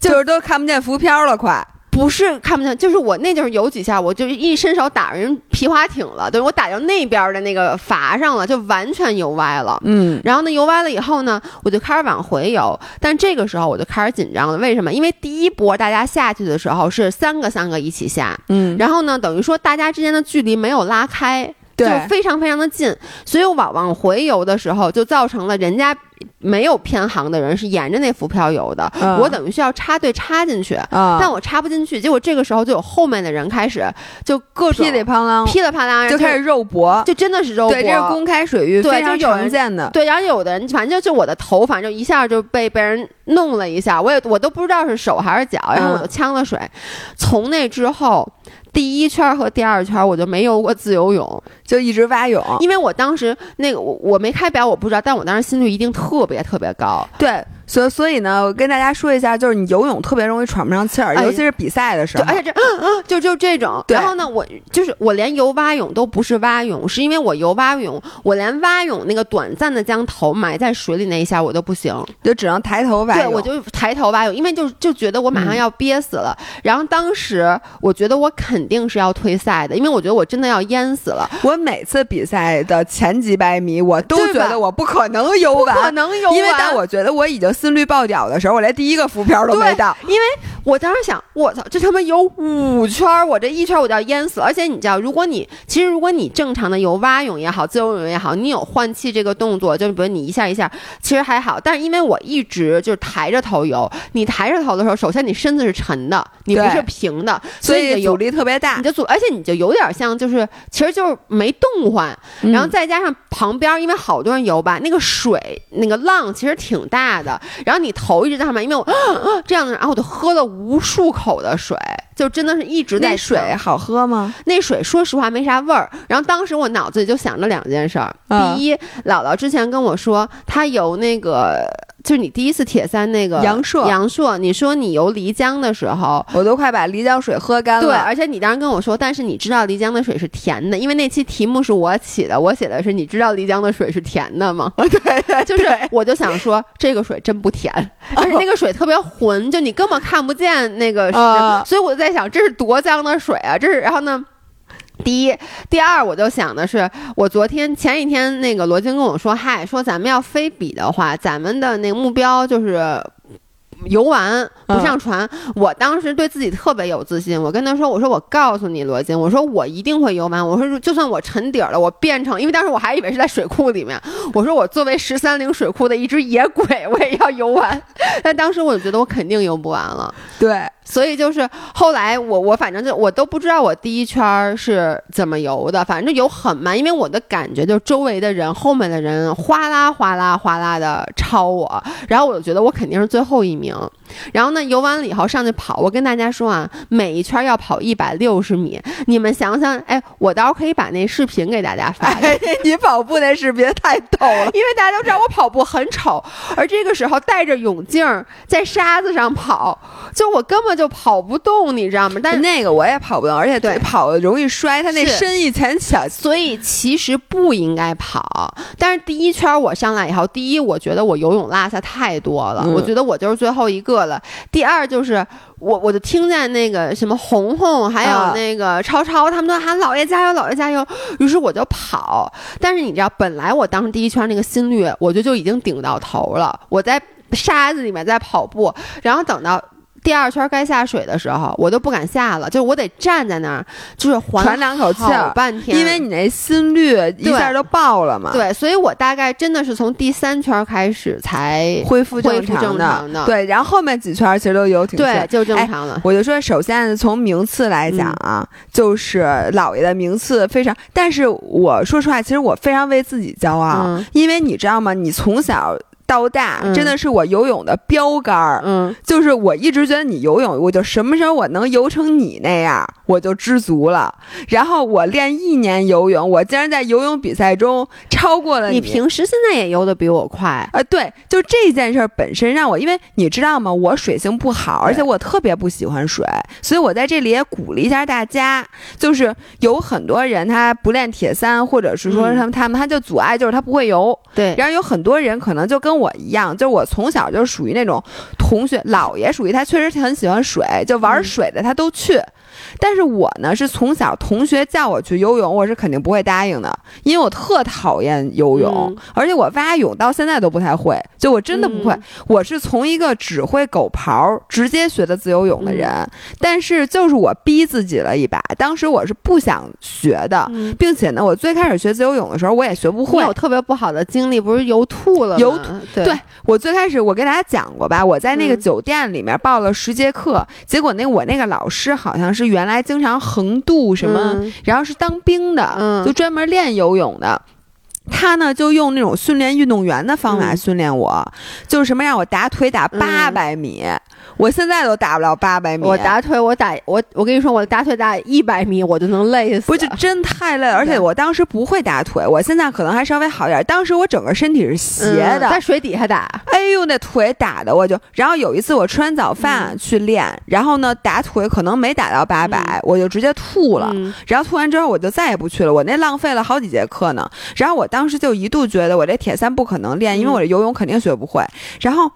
就是都看不见浮漂了，快。不是看不见，就是我那就是游几下，我就一伸手打人皮划艇了，对我打到那边的那个筏上了，就完全游歪了。嗯，然后呢，游歪了以后呢，我就开始往回游，但这个时候我就开始紧张了。为什么？因为第一波大家下去的时候是三个三个一起下，嗯，然后呢，等于说大家之间的距离没有拉开。就非常非常的近，所以我往往回游的时候，就造成了人家没有偏航的人是沿着那浮漂游的，我等于需要插队插进去，但我插不进去，结果这个时候就有后面的人开始就各种噼里啪啦噼里啪啦就开始肉搏，就真的是肉搏，对，这是公开水域非常常见的，对，然后有的人反正就我的头，反正一下就被被人弄了一下，我也我都不知道是手还是脚，然后我就呛了水，从那之后。第一圈和第二圈我就没游过自由泳，就一直蛙泳，因为我当时那个我我没开表，我不知道，但我当时心率一定特别特别高，对。所所以呢，我跟大家说一下，就是你游泳特别容易喘不上气儿，尤其是比赛的时候。而且这，就就这种。然后呢，我就是我连游蛙泳都不是蛙泳，是因为我游蛙泳，我连蛙泳那个短暂的将头埋在水里那一下我都不行，就只能抬头蛙泳。对，我就抬头蛙泳，因为就就觉得我马上要憋死了。然后当时我觉得我肯定是要退赛的，因为我觉得我真的要淹死了。我每次比赛的前几百米，我都觉得我不可能游完，不可能游完，因为但我觉得我已经。心率爆表的时候，我连第一个浮漂都没到，因为我当时想，我操，这他妈游五圈，我这一圈我就要淹死。而且你知道，如果你其实如果你正常的游蛙泳也好，自由泳也好，你有换气这个动作，就比如你一下一下，其实还好。但是因为我一直就是抬着头游，你抬着头的时候，首先你身子是沉的，你不是平的，所以阻力特别大，你就阻，而且你就有点像就是，其实就是没动换，然后再加上旁边因为好多人游吧，那个水那个浪其实挺大的。然后你头一直在上面，因为我这样的，然后我就喝了无数口的水，就真的是一直在水好喝吗？那水说实话没啥味儿。然后当时我脑子里就想着两件事儿，第一，姥姥之前跟我说她游那个。就是你第一次铁三那个杨硕，杨硕，你说你游漓江的时候，我都快把漓江水喝干了。对，而且你当时跟我说，但是你知道漓江的水是甜的，因为那期题目是我起的，我写的是你知道漓江的水是甜的吗？对，就是我就想说这个水真不甜，而 且那个水特别浑，就你根本看不见那个，所以我就在想这是多脏的水啊！这是然后呢？第一，第二，我就想的是，我昨天前几天那个罗京跟我说，嗨，说咱们要非比的话，咱们的那个目标就是。游玩不上船，我当时对自己特别有自信。我跟他说：“我说我告诉你，罗金，我说我一定会游完。我说就算我沉底了，我变成……因为当时我还以为是在水库里面。我说我作为十三陵水库的一只野鬼，我也要游完。但当时我就觉得我肯定游不完了。对。”所以就是后来我我反正就我都不知道我第一圈是怎么游的，反正游很慢，因为我的感觉就周围的人后面的人哗啦哗啦哗啦的超我，然后我就觉得我肯定是最后一名。然后呢，游完了以后上去跑，我跟大家说啊，每一圈要跑一百六十米，你们想想，哎，我到时候可以把那视频给大家发。你跑步那视频太逗了，因为大家都知道我跑步很丑，而这个时候戴着泳镜在沙子上跑，就我根本。就跑不动，你知道吗？但是那个我也跑不动，而且对跑容易摔，他那身一前小，所以其实不应该跑。但是第一圈我上来以后，第一我觉得我游泳落下太多了，我觉得我就是最后一个过了。第二就是我我就听见那个什么红红还有那个超超他们都喊姥爷加油姥爷加油，于是我就跑。但是你知道，本来我当时第一圈那个心率，我就就已经顶到头了。我在沙子里面在跑步，然后等到。第二圈该下水的时候，我都不敢下了，就是我得站在那儿，就是缓两口气儿，半天，因为你那心率一下就爆了嘛。对，所以我大概真的是从第三圈开始才恢复正常的。对，然后后面几圈其实都游挺对，就正常了。我就说，首先从名次来讲啊，就是姥爷的名次非常，但是我说实话，其实我非常为自己骄傲，因为你知道吗？你从小。到大真的是我游泳的标杆儿，嗯，就是我一直觉得你游泳，我就什么时候我能游成你那样，我就知足了。然后我练一年游泳，我竟然在游泳比赛中超过了你。平时现在也游的比我快啊？对，就这件事本身让我，因为你知道吗？我水性不好，而且我特别不喜欢水，所以我在这里也鼓励一下大家，就是有很多人他不练铁三，或者是说他们他们他就阻碍，就是他不会游。对，然后有很多人可能就跟。我一样，就是我从小就属于那种同学，姥爷属于他确实很喜欢水，就玩水的他都去。但是我呢，是从小同学叫我去游泳，我是肯定不会答应的，因为我特讨厌游泳，而且我蛙泳到现在都不太会，就我真的不会。我是从一个只会狗刨直接学的自由泳的人，但是就是我逼自己了一把，当时我是不想学的，并且呢，我最开始学自由泳的时候，我也学不会，有特别不好的经历，不是游吐了吗？游吐，对我最开始我给大家讲过吧，我在那个酒店里面报了十节课，结果那我那个老师好像是。原来经常横渡什么，然后是当兵的，就专门练游泳的。他呢就用那种训练运动员的方法训练我，就是什么让我打腿打八百米。我现在都打不了八百米，我打腿，我打我，我跟你说，我打腿打一百米，我就能累死。不是真太累了，而且我当时不会打腿，我现在可能还稍微好点。当时我整个身体是斜的，在水底下打。哎呦，那腿打的我就，然后有一次我吃完早饭去练，然后呢打腿可能没打到八百，我就直接吐了。然后吐完之后我就再也不去了，我那浪费了好几节课呢。然后我当时就一度觉得我这铁三不可能练，因为我这游泳肯定学不会。然后。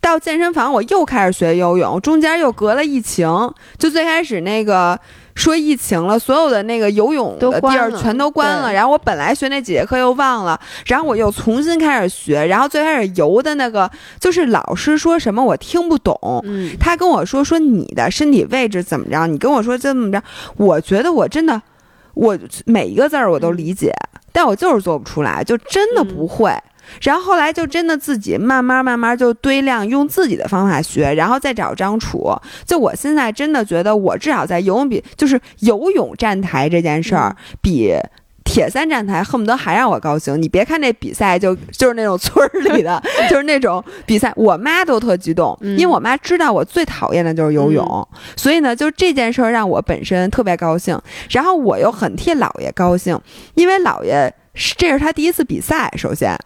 到健身房，我又开始学游泳，中间又隔了疫情。就最开始那个说疫情了，所有的那个游泳的地儿全都关了。然后我本来学那几节课又忘了，然后我又重新开始学。然后最开始游的那个，就是老师说什么我听不懂。嗯，他跟我说说你的身体位置怎么着？你跟我说这么着，我觉得我真的，我每一个字儿我都理解，但我就是做不出来，就真的不会。然后后来就真的自己慢慢慢慢就堆量，用自己的方法学，然后再找张楚。就我现在真的觉得，我至少在游泳比就是游泳站台这件事儿，比铁三站台恨不得还让我高兴。你别看那比赛，就就是那种村儿里的，就是那种比赛，我妈都特激动，因为我妈知道我最讨厌的就是游泳，所以呢，就这件事儿让我本身特别高兴。然后我又很替姥爷高兴，因为姥爷是这是他第一次比赛，首先。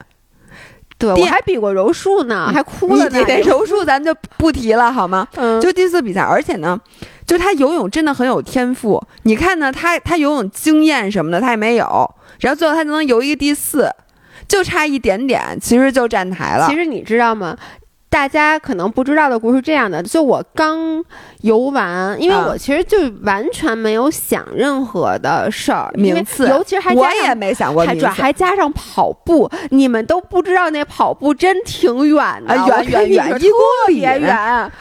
对，我还比过柔术呢，还哭了呢。柔术咱就不提了，好吗？嗯，就第四比赛，而且呢，就他游泳真的很有天赋。你看呢，他他游泳经验什么的他也没有，然后最后他就能游一个第四，就差一点点，其实就站台了。其实你知道吗？大家可能不知道的故事这样的，就我刚游完，因为我其实就完全没有想任何的事儿名次，尤其是还我也没想过，还转还加上跑步，你们都不知道那跑步真挺远的，远远远，一公里远，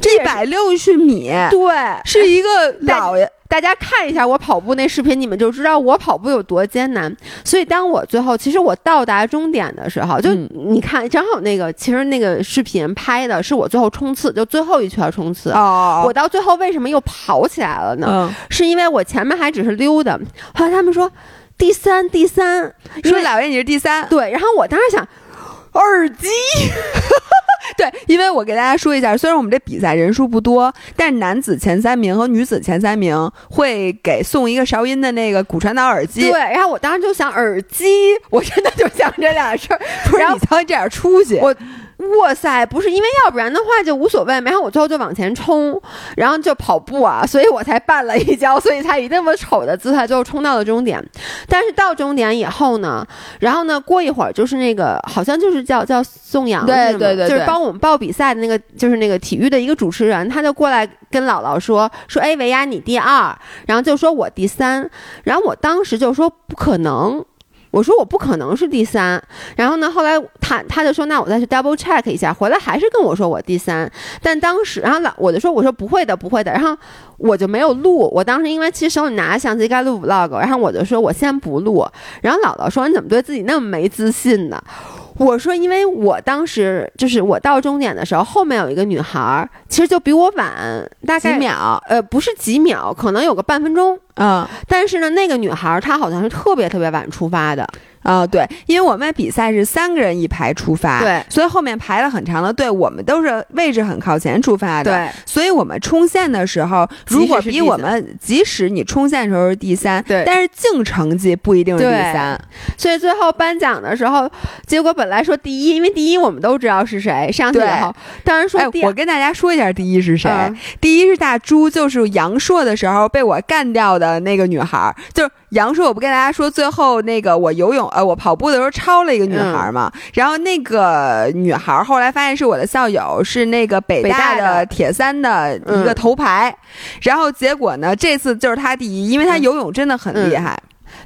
一百六十米，对，是一个老爷。大家看一下我跑步那视频，你们就知道我跑步有多艰难。所以当我最后，其实我到达终点的时候，就你看，正好那个，其实那个视频拍的是我最后冲刺，就最后一圈冲刺。哦，我到最后为什么又跑起来了呢？是因为我前面还只是溜达，后来他们说第三，第三，说老爷你是第三，对。然后我当时想，耳机。对，因为我给大家说一下，虽然我们这比赛人数不多，但是男子前三名和女子前三名会给送一个韶音的那个骨传导耳机。对，然后我当时就想耳机，我真的就想这俩事儿，不是你瞧这点出息，我。哇塞，不是因为要不然的话就无所谓，然后我最后就往前冲，然后就跑步啊，所以我才绊了一跤，所以才以那么丑的姿态最后冲到了终点。但是到终点以后呢，然后呢，过一会儿就是那个好像就是叫叫宋阳，对对对，就是帮我们报比赛的那个，就是那个体育的一个主持人，他就过来跟姥姥说说，哎，维亚你第二，然后就说我第三，然后我当时就说不可能。我说我不可能是第三，然后呢，后来他他就说那我再去 double check 一下，回来还是跟我说我第三，但当时然后老我就说我说不会的不会的，然后我就没有录，我当时因为其实手里拿着相机该录 vlog，然后我就说我先不录，然后姥姥说你怎么对自己那么没自信呢？我说，因为我当时就是我到终点的时候，后面有一个女孩，其实就比我晚大概几秒，呃，不是几秒，可能有个半分钟，嗯，但是呢，那个女孩她好像是特别特别晚出发的。啊，对，因为我们比赛是三个人一排出发，对，所以后面排了很长的队，我们都是位置很靠前出发的，对，所以我们冲线的时候，如果比我们，即使你冲线的时候是第三，对，但是净成绩不一定是第三，所以最后颁奖的时候，结果本来说第一，因为第一我们都知道是谁，上去以后，当然说，我跟大家说一下第一是谁，第一是大猪，就是杨硕的时候被我干掉的那个女孩，就是杨硕，我不跟大家说，最后那个我游泳，呃，我跑步的时候。超了一个女孩嘛，然后那个女孩后来发现是我的校友，是那个北大的铁三的一个头牌，然后结果呢，这次就是她第一，因为她游泳真的很厉害。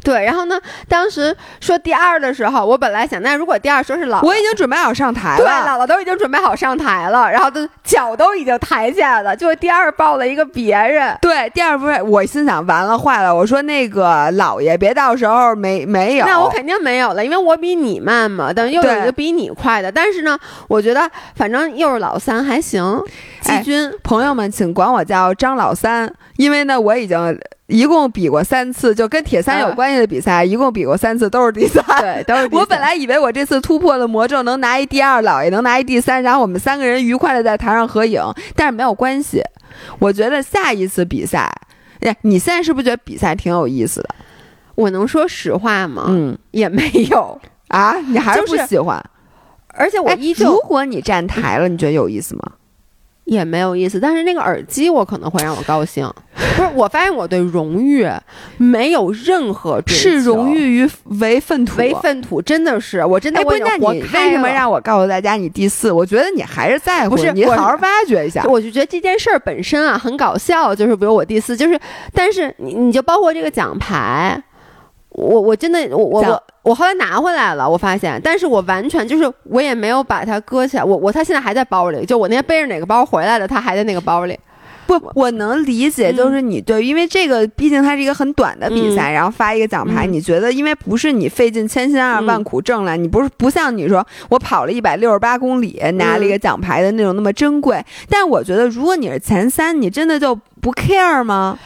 对，然后呢？当时说第二的时候，我本来想，那如果第二说是姥，我已经准备好上台了。对，姥姥都已经准备好上台了，然后都脚都已经抬起来了。就第二抱了一个别人。对，第二不是我心想完了坏了，我说那个姥爷别到时候没没有。那我肯定没有了，因为我比你慢嘛，等于又有一个比你快的。但是呢，我觉得反正又是老三还行。季军朋友们，请管我叫张老三，因为呢，我已经。一共比过三次，就跟铁三有关系的比赛，一共比过三次，都是第三。对，都是。我本来以为我这次突破了魔咒，能拿一第二，姥爷能拿一第三，然后我们三个人愉快的在台上合影。但是没有关系，我觉得下一次比赛，哎，你现在是不是觉得比赛挺有意思的？我能说实话吗？嗯，也没有啊，你还是不喜欢。而且我依旧，如果你站台了，你觉得有意思吗？也没有意思，但是那个耳机我可能会让我高兴。不是，我发现我对荣誉没有任何视荣誉于为粪土，为粪土，真的是，我真的。不，那你为什么让我告诉大家你第四？我觉得你还是在乎，不是你好好挖掘一下。我就觉得这件事儿本身啊很搞笑，就是比如我第四，就是，但是你你就包括这个奖牌。我我真的我我我我后来拿回来了，我发现，但是我完全就是我也没有把它搁起来，我我它现在还在包里，就我那天背着哪个包回来的，它还在那个包里。不，我能理解，就是你对，因为这个毕竟它是一个很短的比赛，然后发一个奖牌，你觉得因为不是你费尽千辛万苦挣来，你不是不像你说我跑了一百六十八公里拿了一个奖牌的那种那么珍贵。但我觉得如果你是前三，你真的就不 care 吗？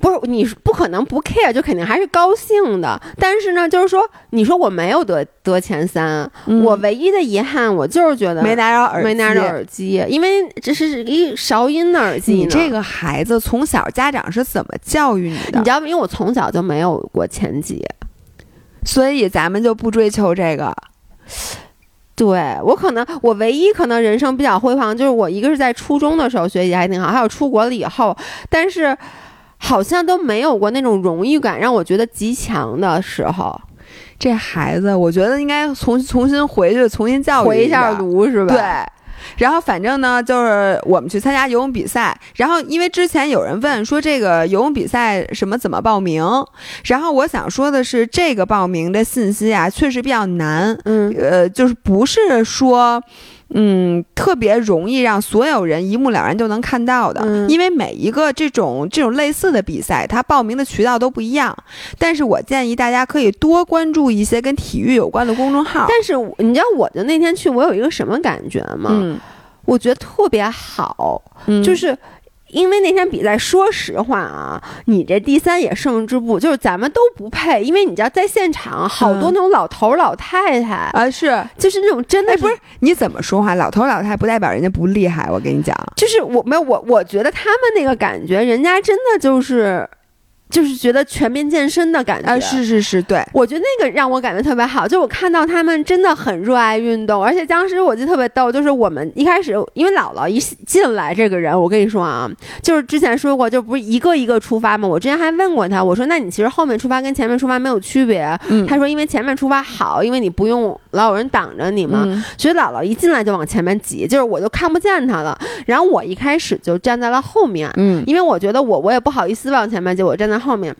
不是，你不可能不 care，就肯定还是高兴的。但是呢，就是说，你说我没有得得前三，我唯一的遗憾，我就是觉得没拿着耳没拿着耳机，因为这是一韶音的耳机。你这个孩子从小家长是怎么教育你的？你知道吗？因为我从小就没有过前几，所以咱们就不追求这个。对我可能，我唯一可能人生比较辉煌，就是我一个是在初中的时候学习还挺好，还有出国了以后，但是。好像都没有过那种荣誉感让我觉得极强的时候，这孩子，我觉得应该重重新回去重新教育回一下炉是吧？对，然后反正呢，就是我们去参加游泳比赛。然后因为之前有人问说这个游泳比赛什么怎么报名，然后我想说的是，这个报名的信息啊，确实比较难。嗯，呃，就是不是说。嗯，特别容易让所有人一目了然就能看到的，因为每一个这种这种类似的比赛，它报名的渠道都不一样。但是我建议大家可以多关注一些跟体育有关的公众号。但是你知道我就那天去，我有一个什么感觉吗？嗯，我觉得特别好，就是。因为那天比赛，说实话啊，你这第三也胜之不，就是咱们都不配。因为你知道，在现场好多那种老头老太太啊，是就是那种真的不是你怎么说话，老头老太太不代表人家不厉害。我跟你讲，就是我没有我，我觉得他们那个感觉，人家真的就是。就是觉得全面健身的感觉啊，是是是，对我觉得那个让我感觉特别好。就我看到他们真的很热爱运动，而且当时我记得特别逗，就是我们一开始因为姥姥一进来这个人，我跟你说啊，就是之前说过，就不是一个一个出发嘛？我之前还问过他，我说那你其实后面出发跟前面出发没有区别？他说因为前面出发好，因为你不用老有人挡着你嘛。所以姥姥一进来就往前面挤，就是我就看不见他了。然后我一开始就站在了后面，嗯，因为我觉得我我也不好意思往前面挤，我站在。后面。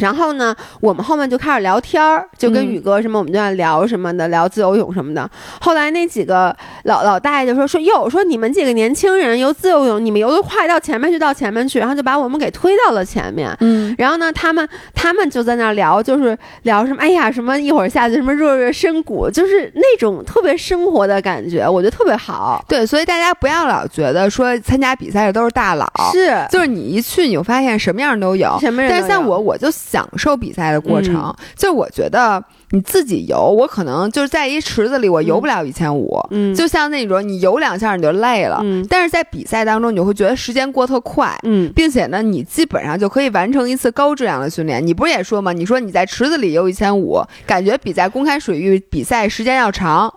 然后呢，我们后面就开始聊天儿，就跟宇哥什么，我们就在聊什么的，聊自由泳什么的。后来那几个老老大爷就说说哟，说你们几个年轻人游自由泳，你们游的快，到前面去，到前面去，然后就把我们给推到了前面。嗯，然后呢，他们他们就在那聊，就是聊什么，哎呀，什么一会儿下去什么热热身骨，就是那种特别生活的感觉，我觉得特别好。对，所以大家不要老觉得说参加比赛的都是大佬，是，就是你一去你就发现什么样都有，什么人。但是像我，我就。享受比赛的过程，就我觉得你自己游，我可能就是在一池子里，我游不了一千五。嗯，就像那种你游两下你就累了。嗯，但是在比赛当中，你会觉得时间过特快。嗯，并且呢，你基本上就可以完成一次高质量的训练。你不是也说吗？你说你在池子里游一千五，感觉比在公开水域比赛时间要长。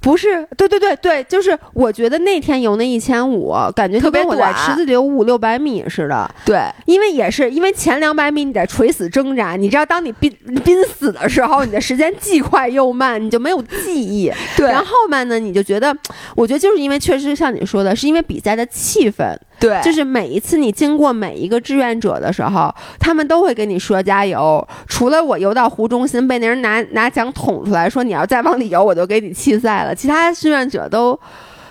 不是，对对对对，就是我觉得那天游那一千五，感觉特别短，池子里有五六百米似的。对，因为也是因为前两百米你在垂死挣扎，你知道，当你濒濒死的时候，你的时间既快又慢，你就没有记忆。对，然后后面呢，你就觉得，我觉得就是因为确实像你说的，是因为比赛的气氛。对，就是每一次你经过每一个志愿者的时候，他们都会跟你说加油。除了我游到湖中心被那人拿拿奖捅出来说你要再往里游，我就给你弃赛了。其他志愿者都。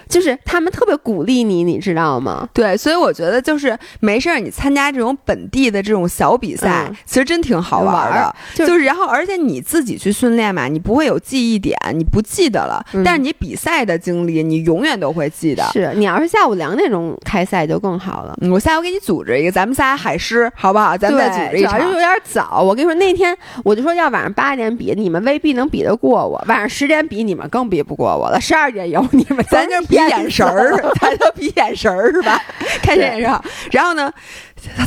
就是他们特别鼓励你，你知道吗？对，所以我觉得就是没事儿，你参加这种本地的这种小比赛，其实真挺好玩的。就是然后，而且你自己去训练嘛，你不会有记忆点，你不记得了。但是你比赛的经历，你永远都会记得。是你要是下午两点钟开赛就更好了。我下午给你组织一个，咱们仨海狮，好不好？咱们再组织一场。主要是有点早。我跟你说，那天我就说要晚上八点比，你们未必能比得过我；晚上十点比，你们更比不过我了。十二点有你们，咱就比。眼神儿，咱就比眼神儿是吧？看眼神。然后呢，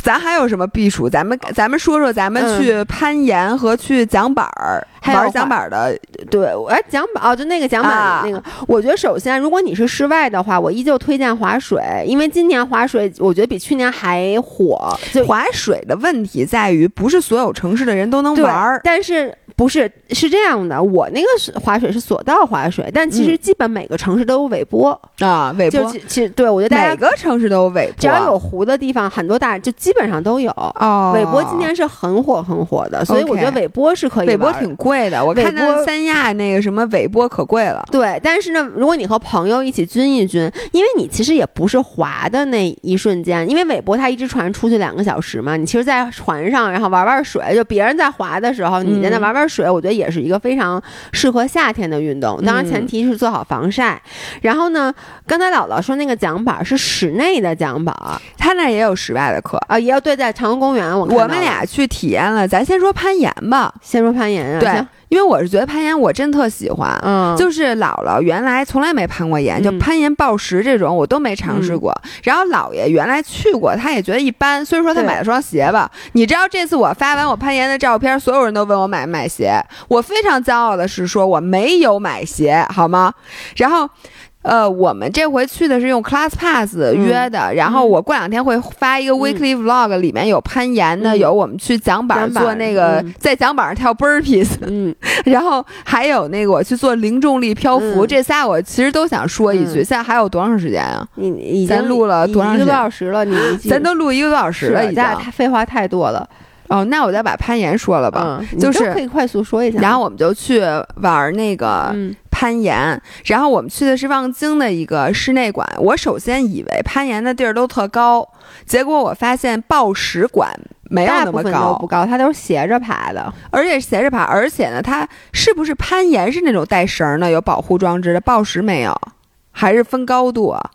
咱还有什么避暑？咱们咱们说说，咱们去攀岩和去桨板儿，玩桨板的。对，哎，桨板哦，就那个桨板那个。我觉得首先，如果你是室外的话，我依旧推荐划水，因为今年划水我觉得比去年还火。就划水的问题在于，不是所有城市的人都能玩儿，但是。不是，是这样的，我那个是滑水是索道滑水，但其实基本每个城市都有尾波啊，尾波。其实对我觉得每个城市都有尾波，只要有湖的地方，很多大就基本上都有。哦，尾波今年是很火很火的，所以我觉得尾波是可以。尾波挺贵的，我看那三亚那个什么尾波可贵了。对，但是呢，如果你和朋友一起均一均，因为你其实也不是滑的那一瞬间，因为尾波它一只船出去两个小时嘛，你其实，在船上然后玩玩水，就别人在滑的时候，你在那玩玩水，我。觉得也是一个非常适合夏天的运动，当然前提是做好防晒。然后呢，刚才姥姥说那个桨板是室内的桨板，他那也有室外的课啊，也有对，在长隆公园。我我们俩去体验了，咱先说攀岩吧，先说攀岩啊，对。因为我是觉得攀岩，我真特喜欢。嗯，就是姥姥原来从来没攀过岩，就攀岩、抱石这种我都没尝试过。然后姥爷原来去过，他也觉得一般，所以说他买了双鞋吧。你知道这次我发完我攀岩的照片，所有人都问我买不买鞋。我非常骄傲的是说我没有买鞋，好吗？然后。呃，我们这回去的是用 Class Pass 约的，然后我过两天会发一个 Weekly Vlog，里面有攀岩的，有我们去桨板做那个在桨板上跳 Burpees，嗯，然后还有那个我去做零重力漂浮，这仨我其实都想说一句。现在还有多长时间啊？你已经录了多长？一个多小时了，你咱都录一个多小时了，已经。废话太多了。哦，那我再把攀岩说了吧，就是可以快速说一下。然后我们就去玩那个攀岩，然后我们去的是望京的一个室内馆。我首先以为攀岩的地儿都特高，结果我发现报石馆没有那么高，不高，它都是斜着爬的，而且斜着爬，而且呢，它是不是攀岩是那种带绳的，有保护装置的？报石没有，还是分高度啊？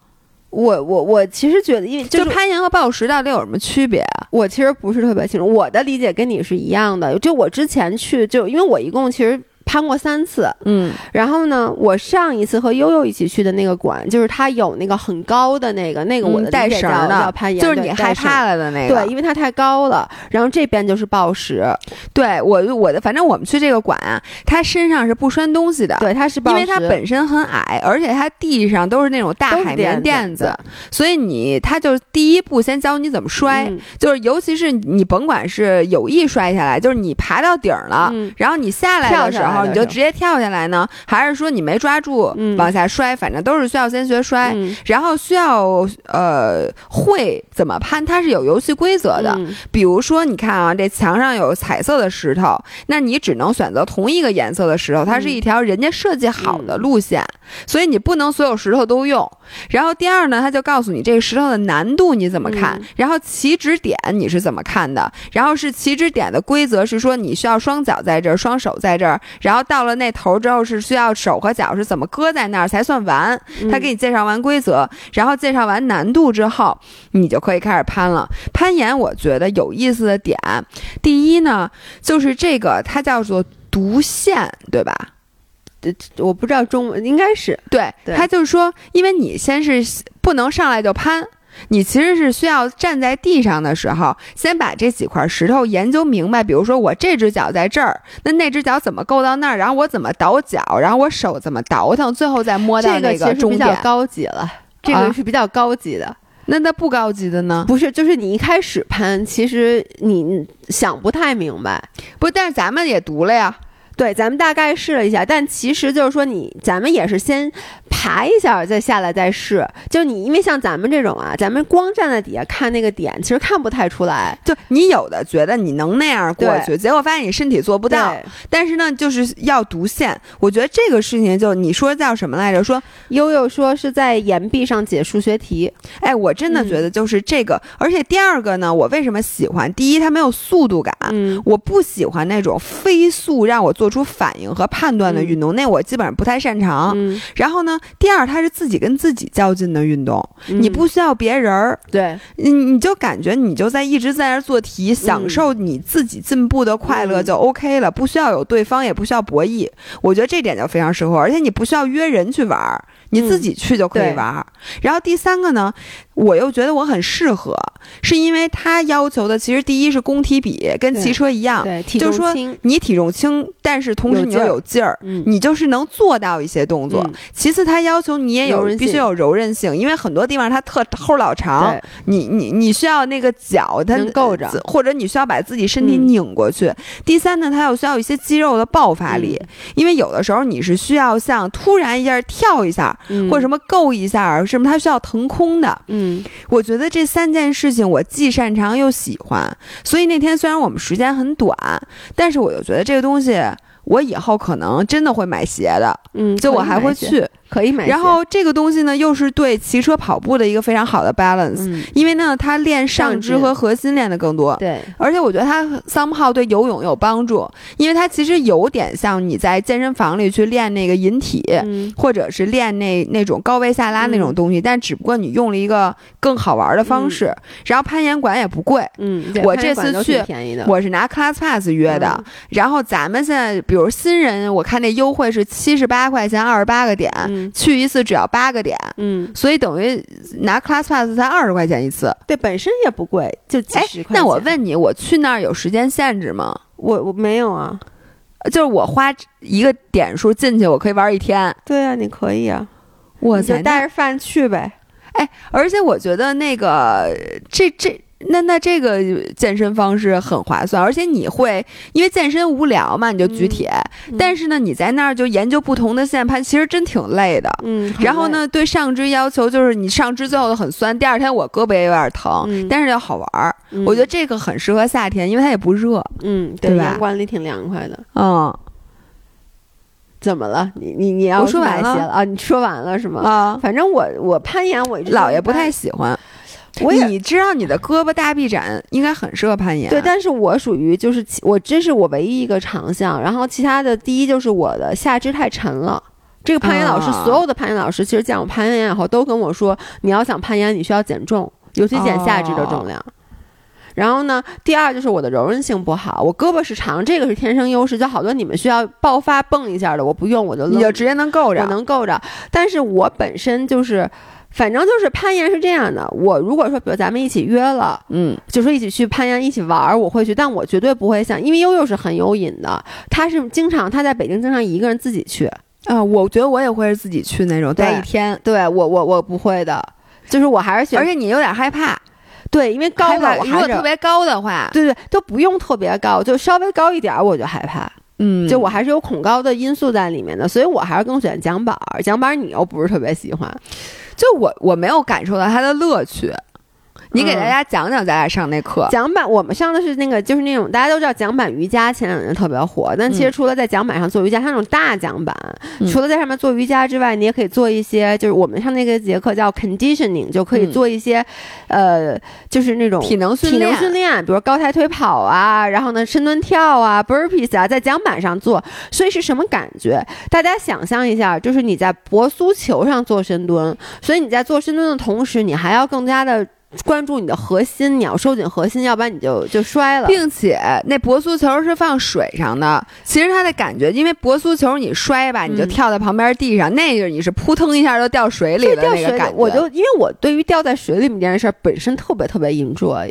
我我我其实觉得，因为就攀岩和暴食到底有什么区别？我其实不是特别清楚。我的理解跟你是一样的。就我之前去，就因为我一共其实。攀过三次，嗯，然后呢，我上一次和悠悠一起去的那个馆，就是它有那个很高的那个，那个我的带绳的。攀岩，就是你害怕了的那个，对，因为它太高了。然后这边就是暴石，对我我的反正我们去这个馆啊，它身上是不拴东西的，对，它是因为它本身很矮，而且它地上都是那种大海绵垫子，所以你它就第一步先教你怎么摔，就是尤其是你甭管是有意摔下来，就是你爬到顶了，然后你下来的时候。你就直接跳下来呢，还是说你没抓住往下摔？反正都是需要先学摔，然后需要呃会怎么攀，它是有游戏规则的。比如说，你看啊，这墙上有彩色的石头，那你只能选择同一个颜色的石头，它是一条人家设计好的路线，所以你不能所有石头都用。然后第二呢，他就告诉你这个石头的难度你怎么看，然后起止点你是怎么看的，然后是起止点的规则是说你需要双脚在这儿，双手在这儿。然后到了那头之后，是需要手和脚是怎么搁在那儿才算完？他给你介绍完规则，然后介绍完难度之后，你就可以开始攀了。攀岩我觉得有意思的点，第一呢，就是这个它叫做独线，对吧？我不知道中文应该是对。他就是说，因为你先是不能上来就攀。你其实是需要站在地上的时候，先把这几块石头研究明白。比如说，我这只脚在这儿，那那只脚怎么够到那儿？然后我怎么倒脚？然后我手怎么倒腾？最后再摸到那个终点。比较高级了，这个是比较高级的。那那不高级的呢？不是，就是你一开始攀，其实你想不太明白。不，但是咱们也读了呀。对，咱们大概试了一下，但其实就是说，你咱们也是先爬一下，再下来再试。就你，因为像咱们这种啊，咱们光站在底下看那个点，其实看不太出来。就你有的觉得你能那样过去，结果发现你身体做不到。但是呢，就是要独线。我觉得这个事情，就你说叫什么来着？说悠悠说是在岩壁上解数学题。哎，我真的觉得就是这个。而且第二个呢，我为什么喜欢？第一，它没有速度感。嗯，我不喜欢那种飞速让我做。做出反应和判断的运动，那我基本上不太擅长。然后呢，第二，它是自己跟自己较劲的运动，你不需要别人儿，对，你你就感觉你就在一直在那做题，享受你自己进步的快乐就 OK 了，不需要有对方，也不需要博弈。我觉得这点就非常适合，而且你不需要约人去玩，你自己去就可以玩。然后第三个呢？我又觉得我很适合，是因为他要求的其实第一是工体比，跟骑车一样，就是说你体重轻，但是同时你又有劲儿，你就是能做到一些动作。其次，他要求你也有必须有柔韧性，因为很多地方它特后老长，你你你需要那个脚它够着，或者你需要把自己身体拧过去。第三呢，它又需要一些肌肉的爆发力，因为有的时候你是需要像突然一下跳一下，或者什么够一下，什么它需要腾空的，嗯。嗯，我觉得这三件事情我既擅长又喜欢，所以那天虽然我们时间很短，但是我又觉得这个东西我以后可能真的会买鞋的，嗯，就我还会去。可以买，然后这个东西呢，又是对骑车跑步的一个非常好的 balance，因为呢，它练上肢和核心练的更多。对，而且我觉得它 somehow 对游泳有帮助，因为它其实有点像你在健身房里去练那个引体，或者是练那那种高位下拉那种东西，但只不过你用了一个更好玩的方式。然后攀岩馆也不贵，嗯，我这次去我是拿 class pass 约的，然后咱们现在比如新人，我看那优惠是七十八块钱二十八个点。去一次只要八个点，嗯，所以等于拿 Class Pass 才二十块钱一次，对，本身也不贵，就几十块。那我问你，我去那儿有时间限制吗？我我没有啊，就是我花一个点数进去，我可以玩一天。对啊，你可以啊。我就带着饭去呗。哎，而且我觉得那个这这。那那这个健身方式很划算，而且你会因为健身无聊嘛，你就举铁。但是呢，你在那儿就研究不同的线盘，其实真挺累的。嗯。然后呢，对上肢要求就是你上肢最后很酸，第二天我胳膊也有点疼，但是要好玩儿。我觉得这个很适合夏天，因为它也不热。嗯，对吧？阳光里挺凉快的。嗯。怎么了？你你你要说完了啊？你说完了是吗？啊。反正我我攀岩，我姥爷不太喜欢。我你知道你的胳膊大臂展应该很适合攀岩，对，但是我属于就是我这是我唯一一个长项，然后其他的第一就是我的下肢太沉了。这个攀岩老师，所有的攀岩老师其实见我攀岩以后都跟我说，你要想攀岩，你需要减重，尤其减下肢的重量。然后呢，第二就是我的柔韧性不好，我胳膊是长，这个是天生优势，就好多你们需要爆发蹦一下的，我不用，我就你就直接能够着，我能够着，但是我本身就是。反正就是攀岩是这样的，我如果说比如咱们一起约了，嗯，就说一起去攀岩一起玩儿，我会去，但我绝对不会像，因为悠悠是很有瘾的，他是经常他在北京经常一个人自己去。啊，我觉得我也会是自己去那种。待一天，对我我我不会的，就是我还是喜欢，而且你有点害怕，对，因为高的如果特别高的话，对对，都不用特别高，就稍微高一点我就害怕，嗯，就我还是有恐高的因素在里面的，所以我还是更选桨板，桨板你又不是特别喜欢。就我我没有感受到它的乐趣。你给大家讲讲咱俩上那课。桨板，我们上的是那个，就是那种大家都知道桨板瑜伽，前两年特别火。但其实除了在桨板上做瑜伽，像那种大桨板，除了在上面做瑜伽之外，你也可以做一些，就是我们上那个节课叫 conditioning，就可以做一些，呃，就是那种体能训练，体能训练，比如高抬腿跑啊，然后呢深蹲跳啊，burpees 啊，在桨板上做。所以是什么感觉？大家想象一下，就是你在薄苏球上做深蹲，所以你在做深蹲的同时，你还要更加的。关注你的核心，你要收紧核心，要不然你就就摔了。并且那薄酥球是放水上的，其实它的感觉，因为薄酥球你摔吧，你就跳在旁边地上，那个你是扑腾一下就掉水里的那个感觉。我就因为我对于掉在水里面这件事儿本身特别特别 enjoy。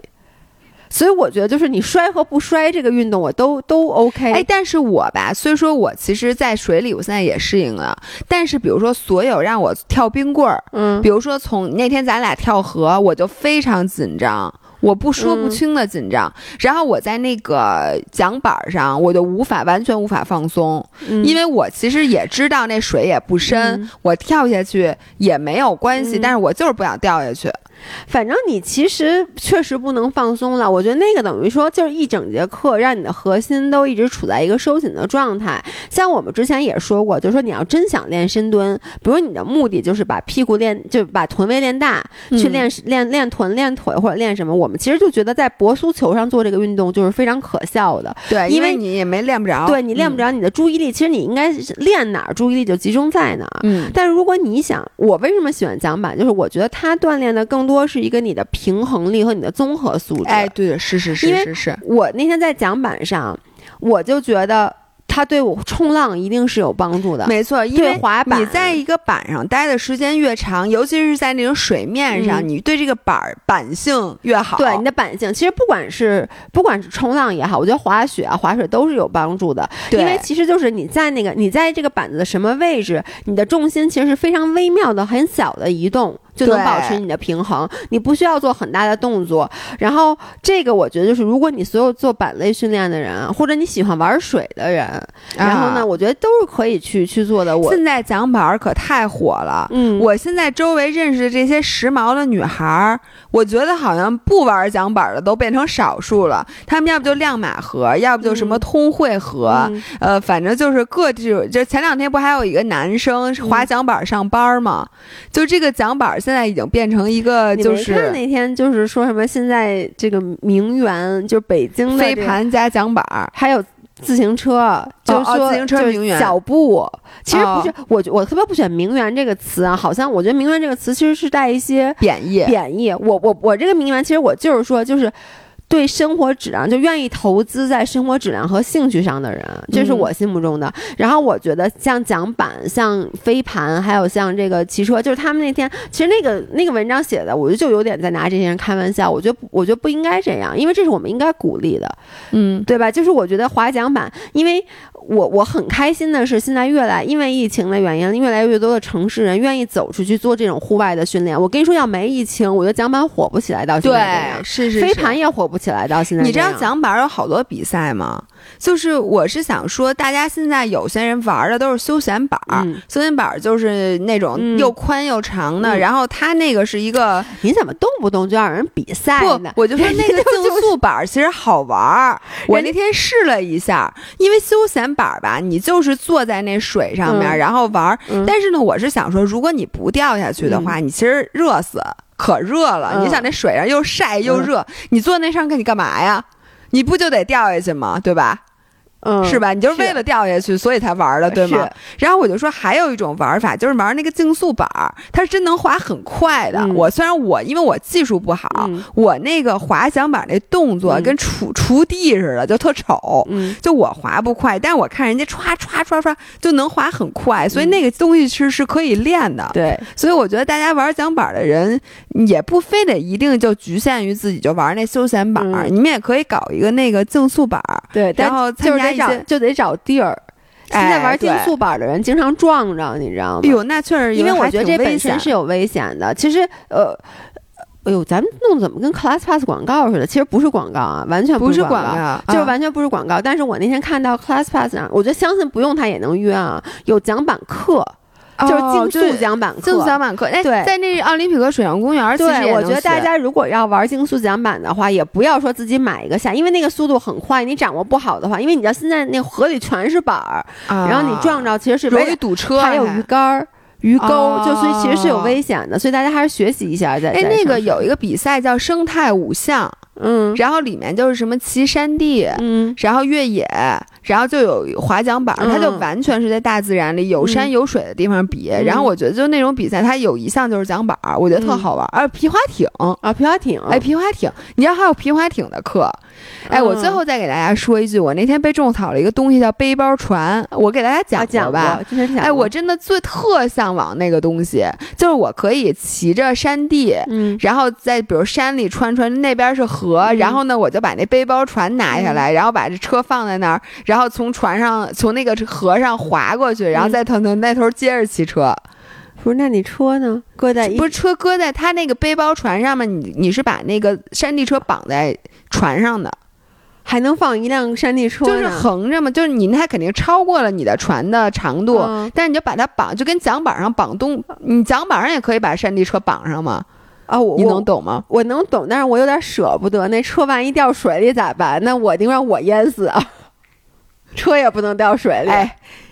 所以我觉得，就是你摔和不摔这个运动，我都都 OK。哎，但是我吧，虽说我其实，在水里，我现在也适应了。但是，比如说，所有让我跳冰棍儿，嗯，比如说从那天咱俩跳河，我就非常紧张，我不说不清的紧张。然后我在那个桨板上，我就无法完全无法放松，因为我其实也知道那水也不深，我跳下去也没有关系，但是我就是不想掉下去。反正你其实确实不能放松了，我觉得那个等于说就是一整节课让你的核心都一直处在一个收紧的状态。像我们之前也说过，就是说你要真想练深蹲，比如你的目的就是把屁股练，就把臀围练大，去练练练臀、练腿或者练什么，我们其实就觉得在薄酥球上做这个运动就是非常可笑的。对，因为你也没练不着。对你练不着，你的注意力其实你应该练哪儿，注意力就集中在哪儿。嗯。但是如果你想，我为什么喜欢桨板，就是我觉得它锻炼的更多。多是一个你的平衡力和你的综合素质。哎，对，是是是是是。我那天在桨板上，我就觉得。它对我冲浪一定是有帮助的，没错。因为滑板，你在一个板上待的时间越长，尤其是在那种水面上，你对这个板板性越好。对你的板性，其实不管是不管是冲浪也好，我觉得滑雪啊、滑水都是有帮助的。因为其实就是你在那个你在这个板子的什么位置，你的重心其实是非常微妙的、很小的移动，就能保持你的平衡。你不需要做很大的动作。然后这个我觉得就是，如果你所有做板类训练的人，或者你喜欢玩水的人。然后呢，我觉得都是可以去去做的。我现在桨板可太火了，嗯，我现在周围认识的这些时髦的女孩儿，我觉得好像不玩桨板的都变成少数了。他们要不就亮马河，要不就什么通惠河，呃，反正就是各种。就前两天不还有一个男生滑桨板上班吗？就这个桨板现在已经变成一个，就是那天就是说什么现在这个名媛，就北京飞盘加桨板，还有。自行车，就是说，自行车名媛脚步，其实不是我，我特别不选“名媛”这个词啊，好像我觉得“名媛”这个词其实是带一些贬义。贬义，我我我这个名媛，其实我就是说，就是。对生活质量就愿意投资在生活质量和兴趣上的人，这是我心目中的。然后我觉得像桨板、像飞盘，还有像这个骑车，就是他们那天其实那个那个文章写的，我觉得就有点在拿这些人开玩笑。我觉得我觉得不应该这样，因为这是我们应该鼓励的，嗯，对吧？就是我觉得滑桨板，因为我我很开心的是，现在越来因为疫情的原因，越来越多的城市人愿意走出去做这种户外的训练。我跟你说，要没疫情，我觉得桨板火不起来到现在对，是是飞盘也火不起来到现在。你知道桨板有好多比赛吗？就是我是想说，大家现在有些人玩的都是休闲板儿，休闲板儿就是那种又宽又长的，然后它那个是一个，你怎么动不动就让人比赛呢？不，我就说那个竞速板儿其实好玩儿。我那天试了一下，因为休闲板儿吧，你就是坐在那水上面然后玩儿。但是呢，我是想说，如果你不掉下去的话，你其实热死，可热了。你想那水上又晒又热，你坐那上，你干嘛呀？你不就得掉下去吗？对吧？嗯，是吧？你就是为了掉下去，所以才玩的，对吗？然后我就说，还有一种玩法，就是玩那个竞速板儿，它是真能滑很快的。我虽然我因为我技术不好，我那个滑桨板那动作跟锄锄地似的，就特丑。就我滑不快，但是我看人家歘歘歘歘就能滑很快，所以那个东西是是可以练的。对，所以我觉得大家玩桨板的人也不非得一定就局限于自己就玩那休闲板儿，你们也可以搞一个那个竞速板儿。对，然后参加。就得找地儿。现在玩竞速板的人经常撞着，你知道吗？哎呦，那确实，因为我觉得这本身是有危险的。其实，呃，哎呦，咱们弄怎么跟 Class Pass 广告似的？其实不是广告啊，完全不是广告，就是完全不是广告。但是我那天看到 Class Pass 上，我觉得相信不用它也能约啊，有讲板课。就是竞速桨板课，竞速桨板课，哎，对，在那奥林匹克水上公园，对，我觉得大家如果要玩竞速桨板的话，也不要说自己买一个下，因为那个速度很快，你掌握不好的话，因为你知道现在那河里全是板儿，然后你撞着其实是容易堵车，还有鱼竿儿、鱼钩，就所以其实是有危险的，所以大家还是学习一下再。哎，那个有一个比赛叫生态五项。嗯，然后里面就是什么骑山地，嗯，然后越野，然后就有滑桨板，它就完全是在大自然里有山有水的地方比。然后我觉得就那种比赛，它有一项就是桨板，我觉得特好玩。啊，皮划艇。啊，皮划艇，哎，皮划艇，你知道还有皮划艇的课。哎，我最后再给大家说一句，我那天被种草了一个东西叫背包船，我给大家讲讲吧。哎，我真的最特向往那个东西，就是我可以骑着山地，嗯，然后在比如山里穿穿，那边是河，然后呢，我就把那背包船拿下来，然后把这车放在那儿，然后从船上从那个河上滑过去，然后再从那头接着骑车。不是，那你车呢？搁在不是车搁在他那个背包船上面，你你是把那个山地车绑在船上的。还能放一辆山地车，就是横着嘛，就是你那肯定超过了你的船的长度，但是你就把它绑，就跟桨板上绑东，你桨板上也可以把山地车绑上嘛。啊，我你能懂吗？我能懂，但是我有点舍不得，那车万一掉水里咋办？那我宁愿我淹死啊，车也不能掉水里。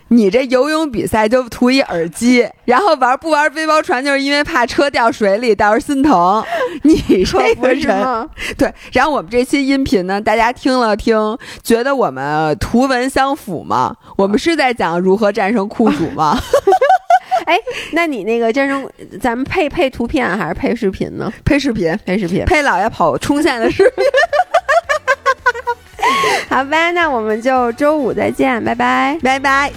你这游泳比赛就图一耳机，然后玩不玩背包船，就是因为怕车掉水里，到时候心疼。你这个人，对。然后我们这期音频呢，大家听了听，觉得我们图文相符吗？我们是在讲如何战胜酷暑吗？哎，那你那个战胜，咱们配配图片还是配视频呢？配视频，配视频，配老爷跑冲线的视频。好吧那我们就周五再见拜拜。拜拜。